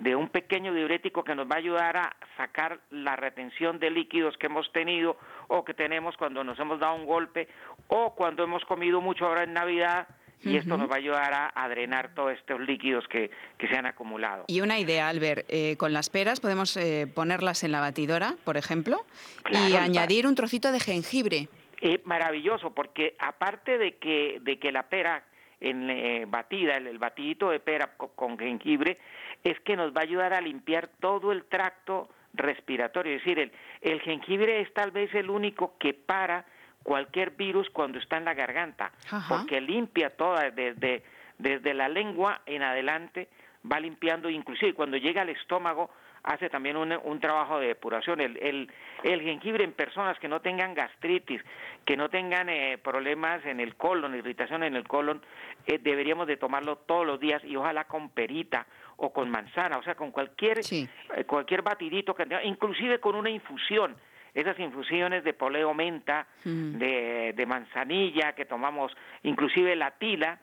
de un pequeño diurético que nos va a ayudar a sacar la retención de líquidos que hemos tenido o que tenemos cuando nos hemos dado un golpe o cuando hemos comido mucho ahora en Navidad y esto nos va a ayudar a, drenar todos estos líquidos que, que, se han acumulado. Y una idea, Albert, eh, con las peras podemos eh, ponerlas en la batidora, por ejemplo, y añadir un trocito de jengibre. Eh, maravilloso, porque aparte de que, de que la pera en eh, batida, el, batidito de pera con, jengibre, es que nos va a ayudar a limpiar todo el tracto respiratorio. Es decir, el, el jengibre es tal vez el único que para cualquier virus cuando está en la garganta, porque limpia toda, desde, desde la lengua en adelante, va limpiando, inclusive cuando llega al estómago, hace también un, un trabajo de depuración. El, el, el, jengibre en personas que no tengan gastritis, que no tengan eh, problemas en el colon, irritación en el colon, eh, deberíamos de tomarlo todos los días y ojalá con perita o con manzana, o sea, con cualquier, eh, cualquier batidito, que inclusive con una infusión esas infusiones de poleo menta, mm. de, de, manzanilla que tomamos, inclusive la tila,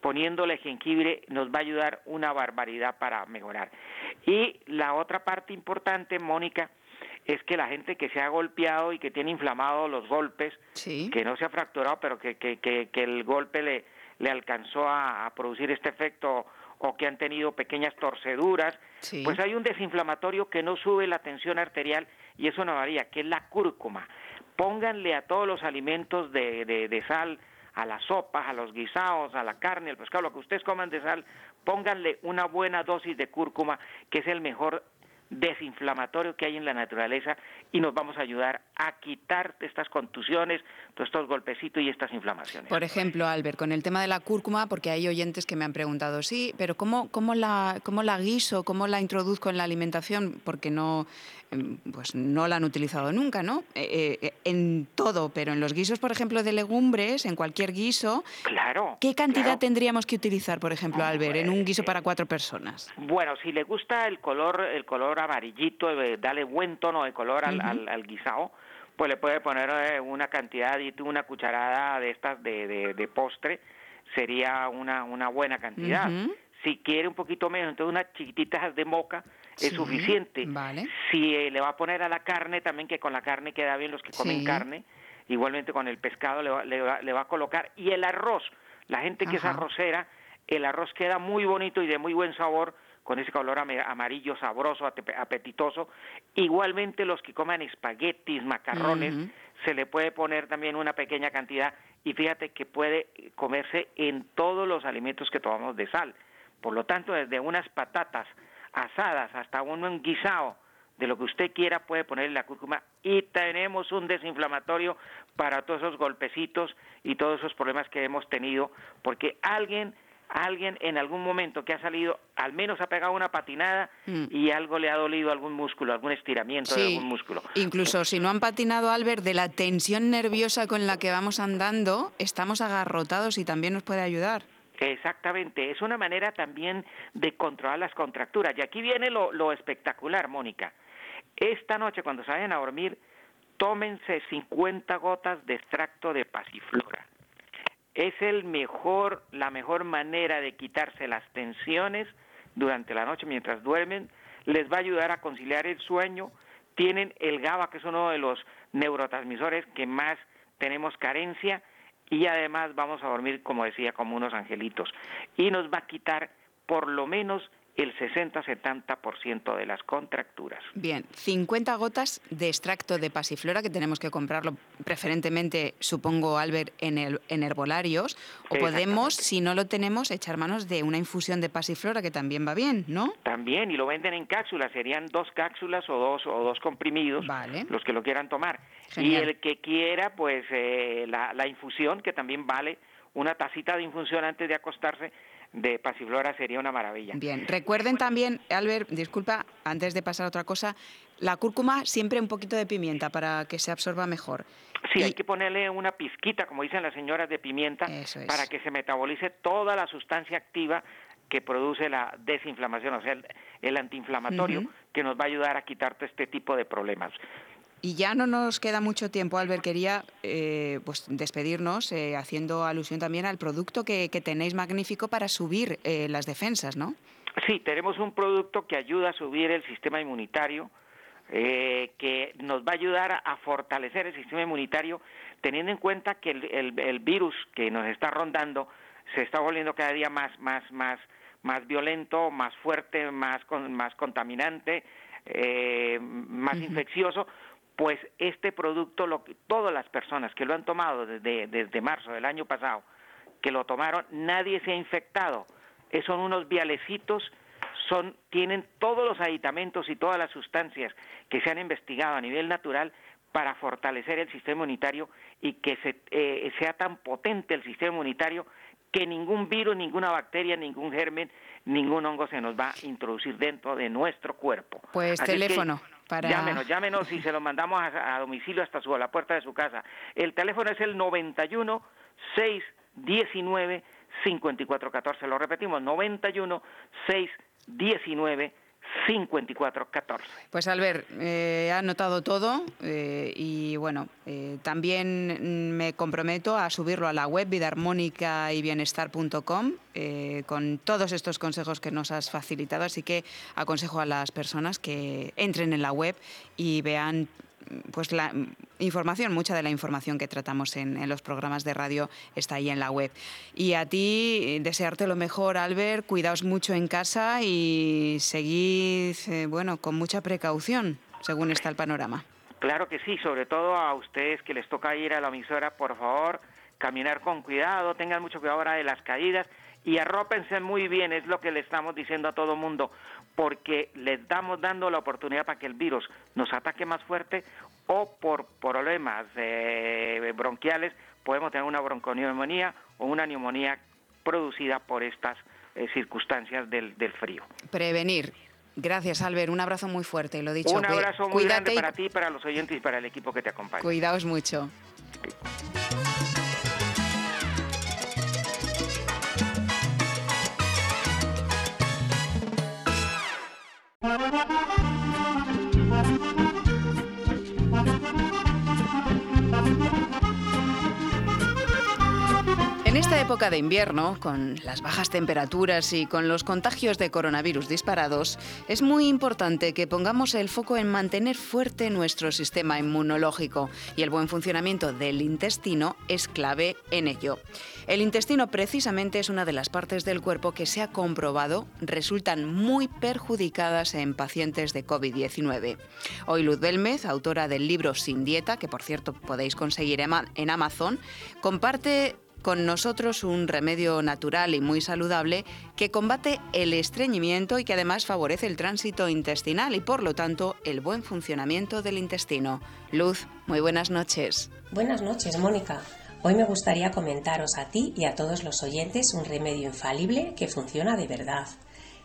poniéndole jengibre nos va a ayudar una barbaridad para mejorar. Y la otra parte importante, Mónica, es que la gente que se ha golpeado y que tiene inflamado los golpes, que no se ha fracturado, pero que, que, que, el golpe le, le alcanzó a, producir este efecto o que han tenido pequeñas torceduras, pues hay un desinflamatorio que no sube la tensión arterial y eso no varía, que es la cúrcuma. Pónganle a todos los alimentos de, de, de sal, a las sopas, a los guisados, a la carne, al pescado, lo que ustedes coman de sal, pónganle una buena dosis de cúrcuma, que es el mejor desinflamatorio que hay en la naturaleza y nos vamos a ayudar a quitar estas contusiones, todos estos golpecitos y estas inflamaciones. Por ejemplo, Albert, con el tema de la cúrcuma, porque hay oyentes que me han preguntado, sí, pero ¿cómo, cómo, la, cómo la guiso, cómo la introduzco en la alimentación? Porque no, em, pues no la han utilizado nunca, ¿no? Eh, eh, en todo, pero en los guisos, por ejemplo, de legumbres, en cualquier guiso, claro, ¿qué cantidad tendríamos que utilizar, por ejemplo, Albert, en un guiso para cuatro personas? Bueno, si le gusta el color, el color amarillito, eh, dale buen tono de color al, al, guisado, pues le puede poner eh, una cantidad una cucharada de estas de, de, postre, sería una, una buena cantidad. Si quiere un poquito menos, entonces unas chiquititas de moca es suficiente. Si eh, le va a poner a la carne, también que con la carne queda bien los que comen carne, igualmente con el pescado le va, le va, le va a colocar. Y el arroz, la gente que es arrocera, el arroz queda muy bonito y de muy buen sabor con ese color amarillo sabroso, apetitoso. Igualmente los que coman espaguetis, macarrones, se le puede poner también una pequeña cantidad y fíjate que puede comerse en todos los alimentos que tomamos de sal. Por lo tanto, desde unas patatas asadas hasta un guisado de lo que usted quiera puede ponerle la cúrcuma y tenemos un desinflamatorio para todos esos golpecitos y todos esos problemas que hemos tenido porque alguien alguien en algún momento que ha salido, al menos ha pegado una patinada mm. y algo le ha dolido algún músculo, algún estiramiento de algún músculo. Incluso si no han patinado, Albert, de la tensión nerviosa con la que vamos andando, estamos agarrotados y también nos puede ayudar. Exactamente, es una manera también de controlar las contracturas. Y aquí viene lo, lo espectacular, Mónica. Esta noche, cuando se vayan a dormir, tómense 50 gotas de extracto de pasiflora es el mejor, la mejor manera de quitarse las tensiones durante la noche mientras duermen, les va a ayudar a conciliar el sueño, tienen el GABA, que es uno de los neurotransmisores que más tenemos carencia, y además vamos a dormir, como decía, como unos angelitos. Y nos va a quitar por lo menos el 60-70% de las contracturas. Bien, 50 gotas de extracto de pasiflora que tenemos que comprarlo preferentemente, supongo, Albert, en, el, en herbolarios. O podemos, si no lo tenemos, echar manos de una infusión de pasiflora que también va bien, ¿no? También, y lo venden en cápsulas. Serían dos cápsulas o dos, o dos comprimidos los que lo quieran tomar. Y el que quiera, pues eh, la, la infusión, que también vale una tacita de infusión antes de acostarse, de pasiflora sería una maravilla. Bien, recuerden también, Albert, disculpa, antes de pasar a otra cosa, la cúrcuma siempre un poquito de pimienta para que se absorba mejor. Sí, hay que ponerle una pizquita, como dicen las señoras, de pimienta para que se metabolice toda la sustancia activa que produce la desinflamación, o sea, el, antiinflamatorio que nos va a ayudar a quitarte este tipo de problemas. Y ya no nos queda mucho tiempo, Albert. Quería eh, pues despedirnos eh, haciendo alusión también al producto que, tenéis magnífico para subir eh, las defensas, ¿no? Sí, tenemos un producto que ayuda a subir el sistema inmunitario, que nos va a ayudar a fortalecer el sistema inmunitario, teniendo en cuenta que el, virus que nos está rondando se está volviendo cada día más, más, más, más violento, más fuerte, más, más contaminante, más infeccioso pues este producto, lo, todas las personas que lo han tomado desde, desde marzo del año pasado, que lo tomaron, nadie se ha infectado. Eh, son unos vialecitos, son, tienen todos los aditamentos y todas las sustancias que se han investigado a nivel natural para fortalecer el sistema inmunitario y que se, eh, sea tan potente el sistema inmunitario que ningún virus, ninguna bacteria, ningún germen, ningún hongo se nos va a introducir dentro de nuestro cuerpo. Pues teléfono. Llámenos, llámenos y se lo mandamos a, domicilio hasta su, a la puerta de su casa. El teléfono es el 91 619 5414. Lo repetimos, 91 619 5414. Pues Albert, eh, ha anotado todo eh, y bueno, eh, también me comprometo a subirlo a la web vidarmónica y bienestar.com eh, con todos estos consejos que nos has facilitado, así que aconsejo a las personas que entren en la web y vean pues la información, mucha de la información que tratamos en, los programas de radio está ahí en la web. Y a ti, desearte lo mejor, Albert, cuidaos mucho en casa y seguid, eh, bueno, con mucha precaución, según está el panorama. Claro que sí, sobre todo a ustedes que les toca ir a la emisora, por favor, caminar con cuidado, tengan mucho cuidado ahora de las caídas y arrópense muy bien, es lo que le estamos diciendo a todo mundo, porque le estamos dando la oportunidad para que el virus nos ataque más fuerte o por problemas eh, bronquiales podemos tener una bronconeumonía o una neumonía producida por estas eh, circunstancias del, frío. Prevenir. Gracias, Albert. Un abrazo muy fuerte, lo dicho. Un abrazo muy grande para ti, para los oyentes y para el equipo que te acompaña. Cuidaos mucho. Época de invierno, con las bajas temperaturas y con los contagios de coronavirus disparados, es muy importante que pongamos el foco en mantener fuerte nuestro sistema inmunológico y el buen funcionamiento del intestino es clave en ello. El intestino precisamente es una de las partes del cuerpo que se ha comprobado resultan muy perjudicadas en pacientes de COVID-19. Hoy Luz Belmez, autora del libro Sin Dieta, que por cierto podéis conseguir en Amazon, comparte con nosotros un remedio natural y muy saludable que combate el estreñimiento y que además favorece el tránsito intestinal y por lo tanto el buen funcionamiento del intestino. Luz, muy buenas noches. Buenas noches, Mónica. Hoy me gustaría comentaros a ti y a todos los oyentes un remedio infalible que funciona de verdad.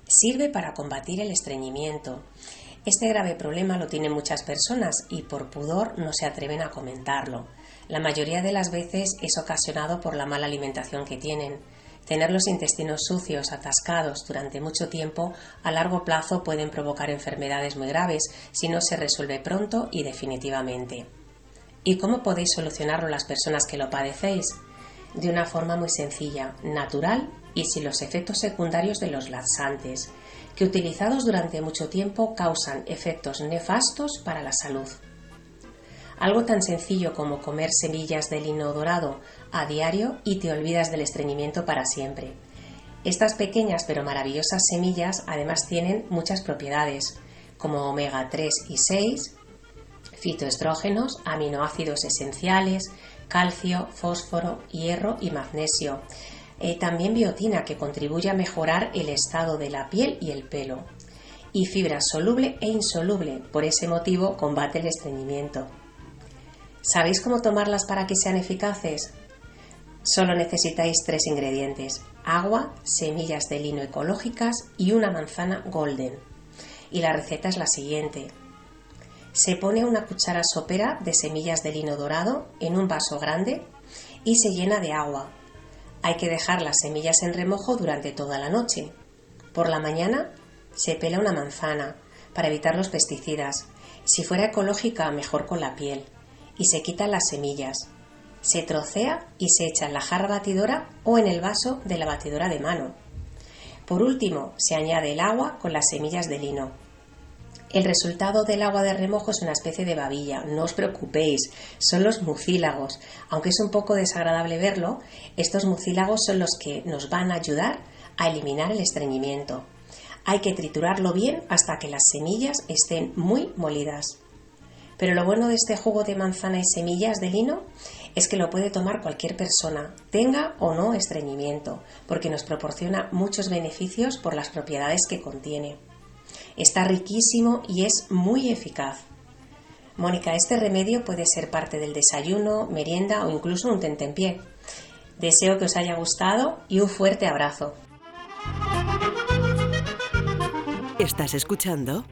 Sirve para combatir el estreñimiento. Este grave problema lo tienen muchas personas y por pudor no se atreven a comentarlo. La mayoría de las veces es ocasionado por la mala alimentación que tienen. Tener los intestinos sucios, atascados durante mucho tiempo, a largo plazo pueden provocar enfermedades muy graves si no se resuelve pronto y definitivamente. ¿Y cómo podéis solucionarlo las personas que lo padecéis? De una forma muy sencilla, natural y sin los efectos secundarios de los laxantes, que utilizados durante mucho tiempo causan efectos nefastos para la salud. Algo tan sencillo como comer semillas de lino dorado a diario y te olvidas del estreñimiento para siempre. Estas pequeñas pero maravillosas semillas además tienen muchas propiedades, como omega 3 y 6, fitoestrógenos, aminoácidos esenciales, calcio, fósforo, hierro y magnesio. Eh, también biotina que contribuye a mejorar el estado de la piel y el pelo. Y fibra soluble e insoluble, por ese motivo combate el estreñimiento. ¿Sabéis cómo tomarlas para que sean eficaces? Solo necesitáis tres ingredientes, agua, semillas de lino ecológicas y una manzana golden. Y la receta es la siguiente. Se pone una cuchara sopera de semillas de lino dorado en un vaso grande y se llena de agua. Hay que dejar las semillas en remojo durante toda la noche. Por la mañana se pela una manzana para evitar los pesticidas. Si fuera ecológica, mejor con la piel y se quitan las semillas. Se trocea y se echa en la jarra batidora o en el vaso de la batidora de mano. Por último, se añade el agua con las semillas de lino. El resultado del agua de remojo es una especie de babilla, no os preocupéis, son los mucílagos. Aunque es un poco desagradable verlo, estos mucílagos son los que nos van a ayudar a eliminar el estreñimiento. Hay que triturarlo bien hasta que las semillas estén muy molidas. Pero lo bueno de este jugo de manzana y semillas de lino es que lo puede tomar cualquier persona, tenga o no estreñimiento, porque nos proporciona muchos beneficios por las propiedades que contiene. Está riquísimo y es muy eficaz. Mónica, este remedio puede ser parte del desayuno, merienda o incluso un tentempié. Deseo que os haya gustado y un fuerte abrazo. Estás escuchando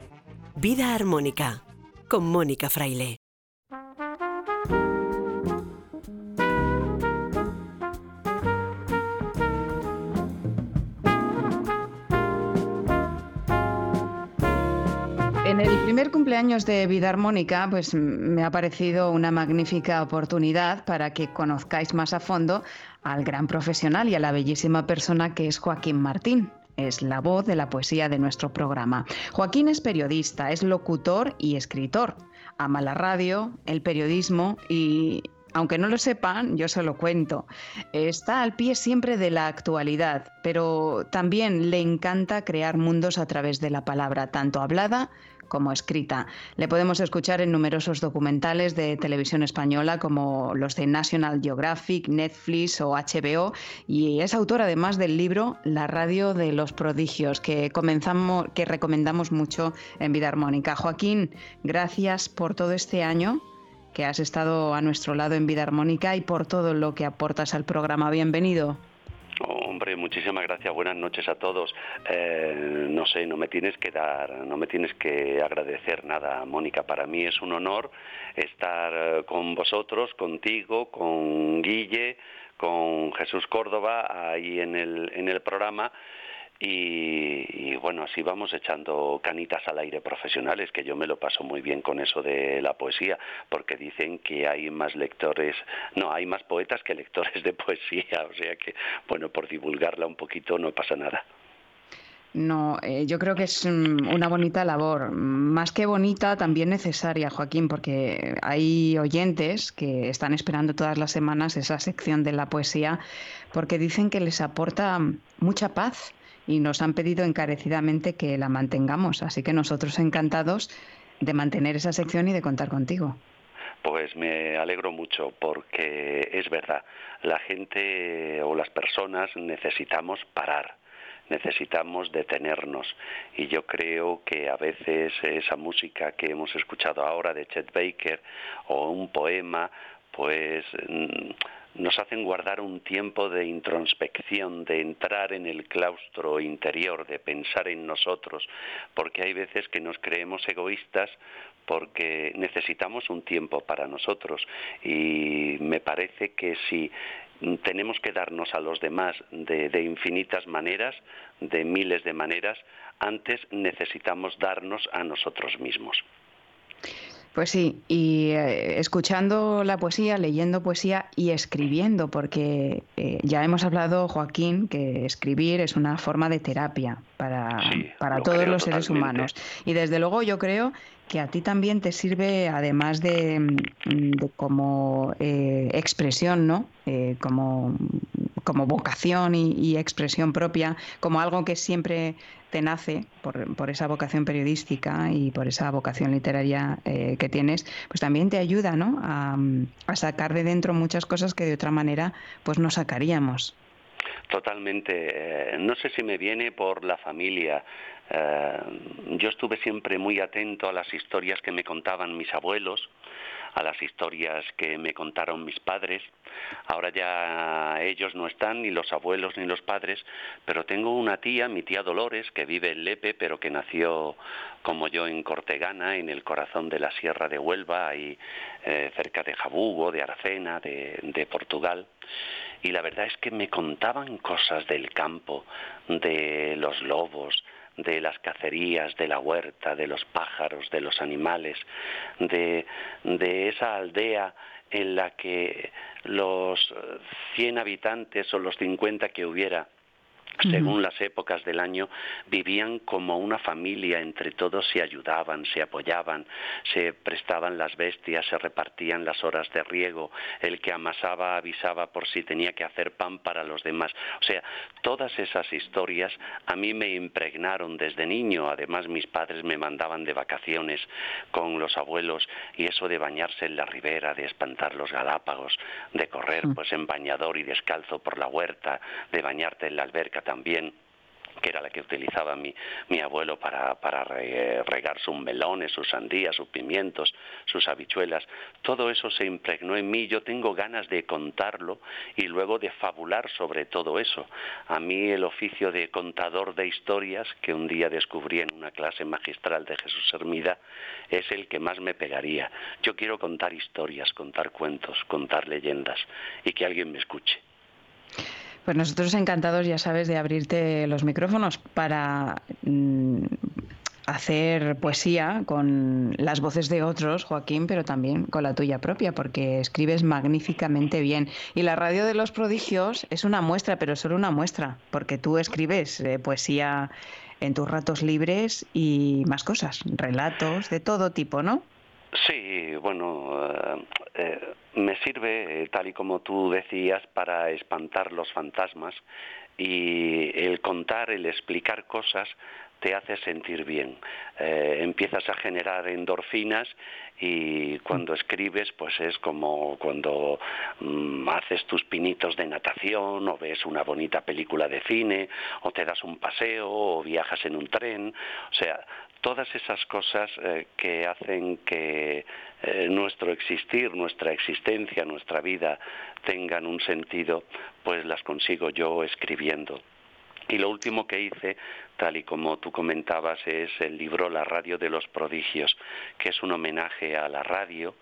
Vida Armónica con Mónica Fraile. En el primer cumpleaños de Vida Armónica, pues me ha parecido una magnífica oportunidad para que conozcáis más a fondo al gran profesional y a la bellísima persona que es Joaquín Martín es la voz de la poesía de nuestro programa. Joaquín es periodista, es locutor y escritor. Ama la radio, el periodismo y, aunque no lo sepan, yo se lo cuento. Está al pie siempre de la actualidad, pero también le encanta crear mundos a través de la palabra, tanto hablada como escrita. Le podemos escuchar en numerosos documentales de televisión española como los de National Geographic, Netflix o HBO y es autor además del libro La radio de los prodigios que comenzamos que recomendamos mucho en Vida Armónica. Joaquín, gracias por todo este año que has estado a nuestro lado en Vida Armónica y por todo lo que aportas al programa. Bienvenido. Hombre, muchísimas gracias. Buenas noches a todos. Eh, no sé, no me tienes que dar, no me tienes que agradecer nada, Mónica. Para mí es un honor estar eh, con vosotros, contigo, con Guille, con Jesús Córdoba ahí en el, en el programa y, bueno, así vamos echando canitas al aire profesionales, que yo me lo paso muy bien con eso de la poesía, porque dicen que hay más lectores, no, hay más poetas que lectores de poesía, o sea que, bueno, por divulgarla un poquito no pasa nada. No, eh, yo creo que es mm, una bonita labor, más que bonita, también necesaria, Joaquín, porque hay oyentes que están esperando todas las semanas esa sección de la poesía, porque dicen que les aporta mucha paz y nos han pedido encarecidamente que la mantengamos, así que nosotros encantados de mantener esa sección y de contar contigo. Pues me alegro mucho porque es verdad, la gente o las personas necesitamos parar necesitamos detenernos. Y yo creo que a veces esa música que hemos escuchado ahora de Chet Baker o un poema, pues mm, nos hacen guardar un tiempo de introspección, de entrar en el claustro interior, de pensar en nosotros, porque hay veces que nos creemos egoístas porque necesitamos un tiempo para nosotros y me parece que si tenemos que darnos a los demás de, infinitas maneras, de miles de maneras, antes necesitamos darnos a nosotros mismos. Pues sí, y eh, escuchando la poesía, leyendo poesía y escribiendo, porque eh, ya hemos hablado, Joaquín, que escribir es una forma de terapia para, para todos los seres humanos. Y desde luego yo creo que a ti también te sirve, además de, mm, como eh, expresión, ¿no? como, como vocación y expresión propia, como algo que siempre te nace por, esa vocación periodística y por esa vocación literaria eh, que tienes, pues también te ayuda ¿no? a, sacar de dentro muchas cosas que de otra manera pues no sacaríamos. Totalmente. Eh, no sé si me viene por la familia. Eh, yo estuve siempre muy atento a las historias que me contaban mis abuelos a las historias que me contaron mis padres. Ahora ya ellos no están, ni los abuelos ni los padres, pero tengo una tía, mi tía Dolores, que vive en Lepe, pero que nació como yo en Cortegana, en el corazón de la Sierra de Huelva, ahí eh, cerca de Jabugo, de Arcena, de, de Portugal y la verdad es que me contaban cosas del campo, de los lobos, de las cacerías, de la huerta, de los pájaros, de los animales, de, de esa aldea en la que los 100 habitantes o los 50 que hubiera según las épocas del año, vivían como una familia, entre todos se ayudaban, se apoyaban, se prestaban las bestias, se repartían las horas de riego, el que amasaba avisaba por si tenía que hacer pan para los demás. O sea, todas esas historias a mí me impregnaron desde niño, además mis padres me mandaban de vacaciones con los abuelos y eso de bañarse en la ribera, de espantar los galápagos, de correr mm. pues en bañador y descalzo por la huerta, de bañarte en la alberca también que era la que utilizaba mi, mi abuelo para, para regar sus melones, sus sandías, sus pimientos, sus habichuelas. Todo eso se impregnó en mí. Yo tengo ganas de contarlo y luego de fabular sobre todo eso. A mí el oficio de contador de historias, que un día descubrí en una clase magistral de Jesús Hermida, es el que más me pegaría. Yo quiero contar historias, contar cuentos, contar leyendas y que alguien me escuche. Pues nosotros encantados, ya sabes, de abrirte los micrófonos para mm, hacer poesía con las voces de otros, Joaquín, pero también con la tuya propia, porque escribes magníficamente bien. Y la radio de los prodigios es una muestra, pero solo una muestra, porque tú escribes eh, poesía en tus ratos libres y más cosas, relatos de todo tipo, ¿no? Sí, bueno, eh, eh, me sirve, eh, tal y como tú decías, para espantar los fantasmas y el contar, el explicar cosas te hace sentir bien. empiezas a generar endorfinas y cuando escribes pues es como cuando mm, haces tus pinitos de natación o ves una bonita película de cine o te das un paseo o viajas en un tren. O sea, todas esas cosas eh, que hacen que eh, nuestro existir, nuestra existencia, nuestra vida tengan un sentido, pues las consigo yo escribiendo. Y lo último que hice, tal y como tú comentabas, es el libro La radio de los prodigios, que es un homenaje a la radio,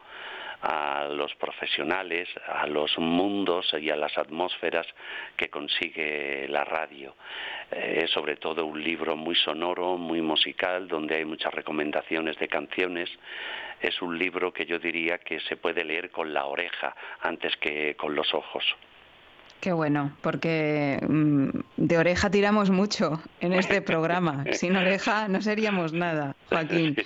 a los profesionales, a los mundos y a las atmósferas que consigue la radio. Eh, es sobre todo un libro muy sonoro, muy musical, donde hay muchas recomendaciones de canciones. Es un libro que yo diría que se puede leer con la oreja antes que con los ojos. Qué bueno, porque mm, de oreja tiramos mucho en este programa. Sin oreja no seríamos nada, Joaquín.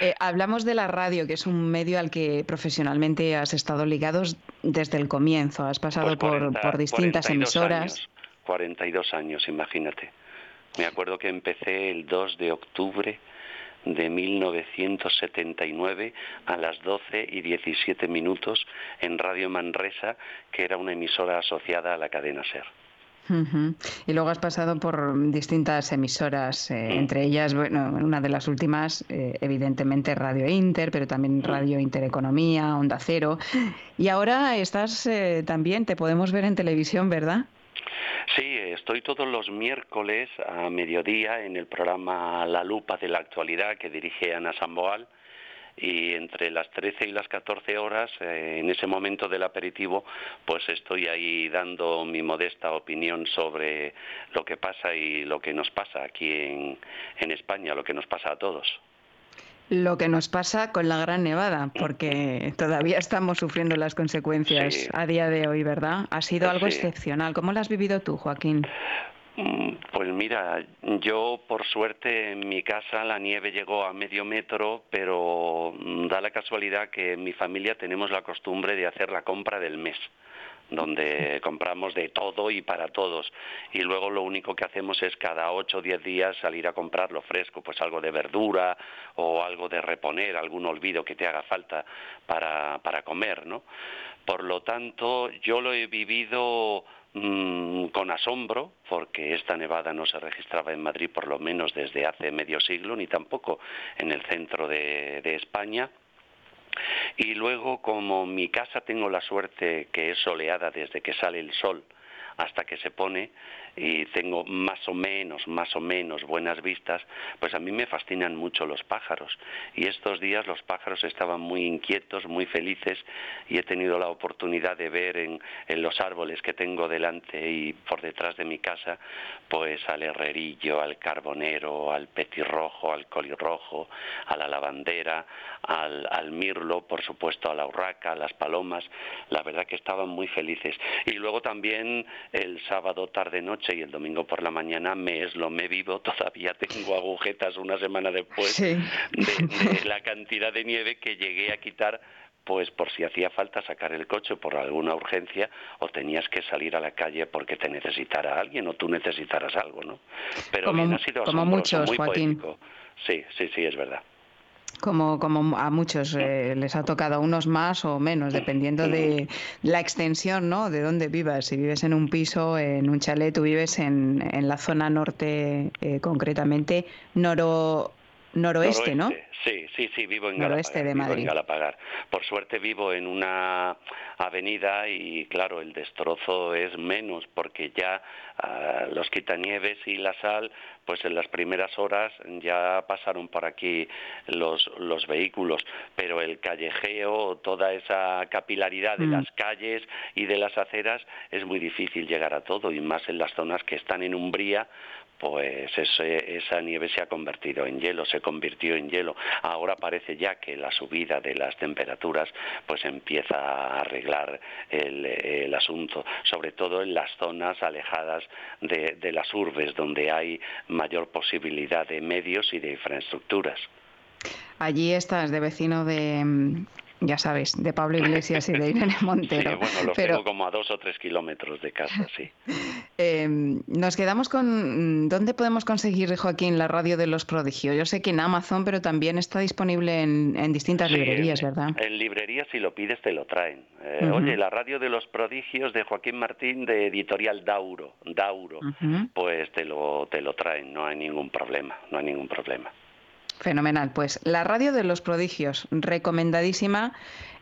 Eh, hablamos de la radio, que es un medio al que profesionalmente has estado ligados desde el comienzo. Has pasado pues por, distintas emisoras. 42 años, imagínate. Me acuerdo que empecé el 2 de octubre de 1979 a las 12 y 17 minutos en Radio Manresa, que era una emisora asociada a la cadena SER. Y luego has pasado por distintas emisoras, eh, mm. entre ellas, bueno, una de las últimas, eh, evidentemente Radio Inter, pero también mm. Radio Intereconomía, Onda Cero. Y ahora estás eh, también, te podemos ver en televisión, ¿verdad? Sí, estoy todos los miércoles a mediodía en el programa La Lupa de la Actualidad que dirige Ana Samboal y entre las 13 y las 14 horas, eh, en ese momento del aperitivo, pues estoy ahí dando mi modesta opinión sobre lo que pasa y lo que nos pasa aquí en, en España, lo que nos pasa a todos lo que nos pasa con la Gran Nevada, porque todavía estamos sufriendo las consecuencias a día de hoy, ¿verdad? Ha sido algo excepcional. ¿Cómo lo has vivido tú, Joaquín? Mm, pues mira, yo por suerte en mi casa la nieve llegó a medio metro, pero da la casualidad que en mi familia tenemos la costumbre de hacer la compra del mes donde compramos de todo y para todos. Y luego lo único que hacemos es cada ocho o diez días salir a comprar lo fresco, pues algo de verdura o algo de reponer, algún olvido que te haga falta para, para comer, ¿no? Por lo tanto, yo lo he vivido mm, con asombro, porque esta nevada no se registraba en Madrid por lo menos desde hace medio siglo, ni tampoco en el centro de España y luego, como mi casa tengo la suerte que es soleada desde que sale el sol hasta que se pone, y tengo más o menos, más o menos buenas vistas, pues a mí me fascinan mucho los pájaros. Y estos días los pájaros estaban muy inquietos, muy felices, y he tenido la oportunidad de ver en, en los árboles que tengo delante y por detrás de mi casa, pues al herrerillo, al carbonero, al petirrojo, al colirrojo, a la lavandera, al, al mirlo, por supuesto a la urraca, a las palomas. La verdad que estaban muy felices. Y luego también el sábado tarde-noche y el domingo por la mañana me es lo me vivo, todavía tengo agujetas una semana después de, la cantidad de nieve que llegué a quitar pues por si hacía falta sacar el coche por alguna urgencia o tenías que salir a la calle porque te necesitara alguien o tú necesitaras algo, ¿no? Pero como, ha sido como muchos, muy Joaquín. Sí, sí, sí, es verdad como, como a muchos eh, les ha tocado, unos más o menos, dependiendo de la extensión, ¿no? De dónde vivas. Si vives en un piso, en un chalet, tú vives en, en la zona norte, eh, concretamente noro, noroeste, ¿no? Sí, sí, sí, vivo en Noroeste de Madrid. Galapagar. Por suerte vivo en una avenida y claro, el destrozo es menos porque ya ah, los quitanieves y la sal, pues en las primeras horas ya pasaron por aquí los, los vehículos, pero el callejeo, toda esa capilaridad de mm. las calles y de las aceras es muy difícil llegar a todo y más en las zonas que están en umbría pues esa nieve se ha convertido en hielo, se convirtió en hielo. Ahora parece ya que la subida de las temperaturas pues empieza a arreglar el, asunto, sobre todo en las zonas alejadas de, de las urbes, donde hay mayor posibilidad de medios y de infraestructuras. Allí estás de vecino de, ya sabes, de Pablo Iglesias y de Irene Montero. Sí, bueno, los tengo como a dos o tres kilómetros de casa, sí. Em, nos quedamos con, mm, ¿dónde podemos conseguir, Joaquín, la radio de los prodigios? Yo sé que en Amazon, pero también está disponible en, distintas librerías, ¿verdad? En librerías, si lo pides, te lo traen. Eh, oye, la radio de los prodigios de Joaquín Martín, de editorial Dauro, Dauro, pues te lo, te lo traen, no hay ningún problema, no hay ningún problema. Fenomenal. Pues La Radio de los Prodigios, recomendadísima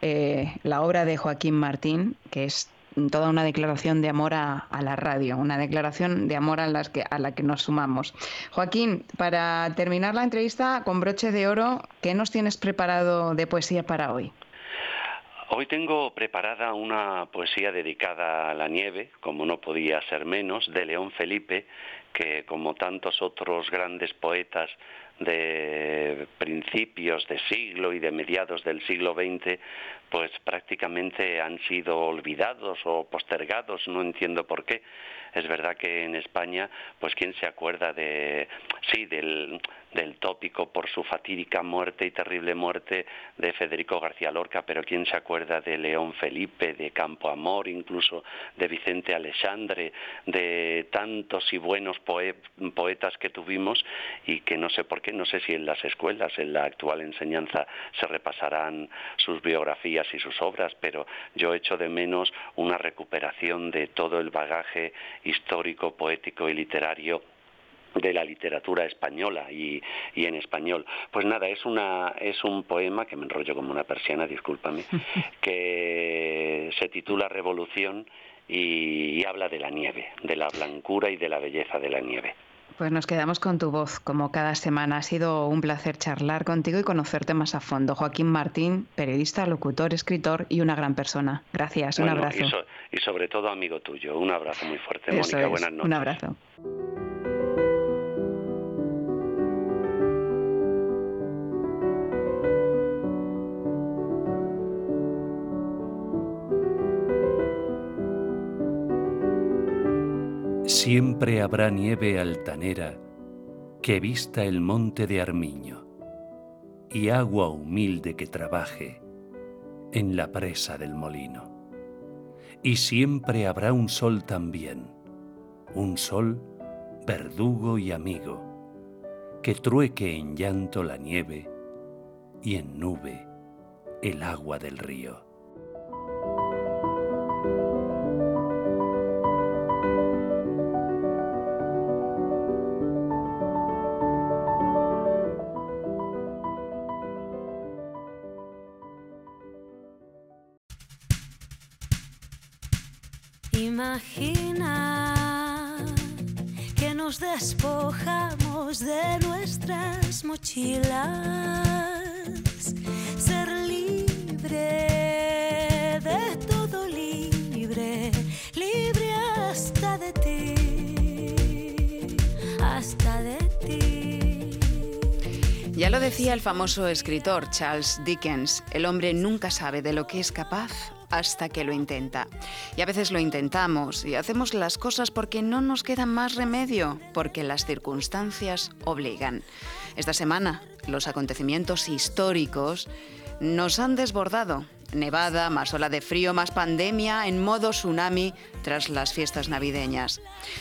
eh, la obra de Joaquín Martín, que es toda una declaración de amor a, la radio, una declaración de amor a, las que, a la que nos sumamos. Joaquín, para terminar la entrevista con broche de oro, ¿qué nos tienes preparado de poesía para hoy? Hoy tengo preparada una poesía dedicada a la nieve, como no podía ser menos, de León Felipe, que como tantos otros grandes poetas de principios de siglo y de mediados del siglo XX, pues prácticamente han sido olvidados o postergados, no entiendo por qué. Es verdad que en España, pues quién se acuerda de, sí, del, del tópico por su fatídica muerte y terrible muerte de Federico García Lorca, pero quién se acuerda de León Felipe, de Campo Amor, incluso de Vicente Alexandre, de tantos y buenos poetas que tuvimos y que no sé por qué, no sé si en las escuelas, en la actual enseñanza se repasarán sus biografías y sus obras, pero yo echo de menos una recuperación de todo el bagaje histórico, poético y literario de la literatura española y, en español. Pues nada, es, una, es un poema que me enrollo como una persiana, discúlpame, que se titula Revolución y, y habla de la nieve, de la blancura y de la belleza de la nieve. Pues nos quedamos con tu voz, como cada semana. Ha sido un placer charlar contigo y conocerte más a fondo. Joaquín Martín, periodista, locutor, escritor y una gran persona. Gracias, un abrazo. Y, sobre todo amigo tuyo. Un abrazo muy fuerte, Mónica. Buenas noches. Un abrazo. Siempre habrá nieve altanera que vista el monte de Armiño y agua humilde que trabaje en la presa del molino. Y siempre habrá un sol también, un sol verdugo y amigo, que trueque en llanto la nieve y en nube el agua del río. Despojamos de nuestras mochilas, ser libre de todo libre, libre hasta de ti, hasta de ti. Ya lo decía el famoso escritor Charles Dickens, el hombre nunca sabe de lo que es capaz hasta que lo intenta. Y a veces lo intentamos y hacemos las cosas porque no nos queda más remedio, porque las circunstancias obligan. Esta semana, los acontecimientos históricos nos han desbordado. Nevada, más ola de frío, más pandemia en modo tsunami tras las fiestas navideñas.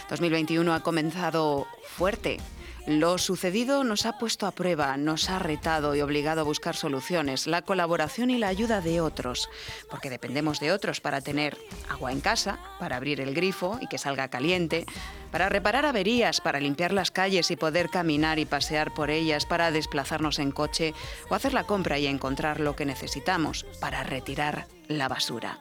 2021 ha comenzado fuerte, lo sucedido nos ha puesto a prueba, nos ha retado y obligado a buscar soluciones, la colaboración y la ayuda de otros, porque dependemos de otros para tener agua en casa, para abrir el grifo y que salga caliente, para reparar averías, para limpiar las calles y poder caminar y pasear por ellas, para desplazarnos en coche o hacer la compra y encontrar lo que necesitamos, para retirar la basura.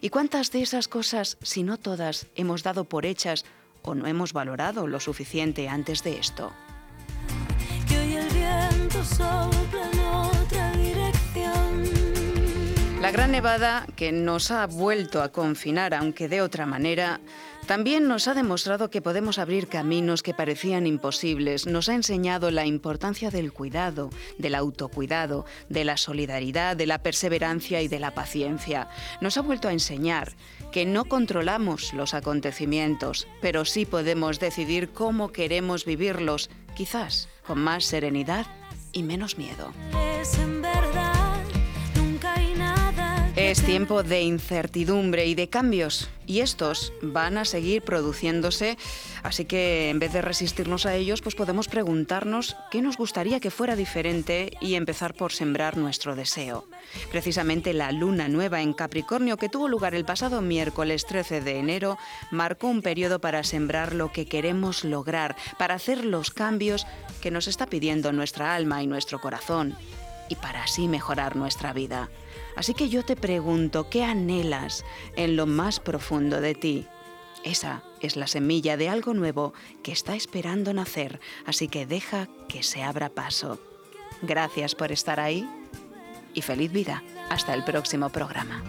¿Y cuántas de esas cosas, si no todas, hemos dado por hechas o no hemos valorado lo suficiente antes de esto? La gran nevada que nos ha vuelto a confinar, aunque de otra manera, también nos ha demostrado que podemos abrir caminos que parecían imposibles, nos ha enseñado la importancia del cuidado, del autocuidado, de la solidaridad, de la perseverancia y de la paciencia. Nos ha vuelto a enseñar que no controlamos los acontecimientos, pero sí podemos decidir cómo queremos vivirlos, quizás con más serenidad y menos miedo. Es tiempo de incertidumbre y de cambios y estos van a seguir produciéndose, así que en vez de resistirnos a ellos, pues podemos preguntarnos qué nos gustaría que fuera diferente y empezar por sembrar nuestro deseo. Precisamente la luna nueva en Capricornio que tuvo lugar el pasado miércoles 13 de enero marcó un periodo para sembrar lo que queremos lograr, para hacer los cambios que nos está pidiendo nuestra alma y nuestro corazón y para así mejorar nuestra vida. Así que yo te pregunto, ¿qué anhelas en lo más profundo de ti? Esa es la semilla de algo nuevo que está esperando nacer, así que deja que se abra paso. Gracias por estar ahí y feliz vida. Hasta el próximo programa.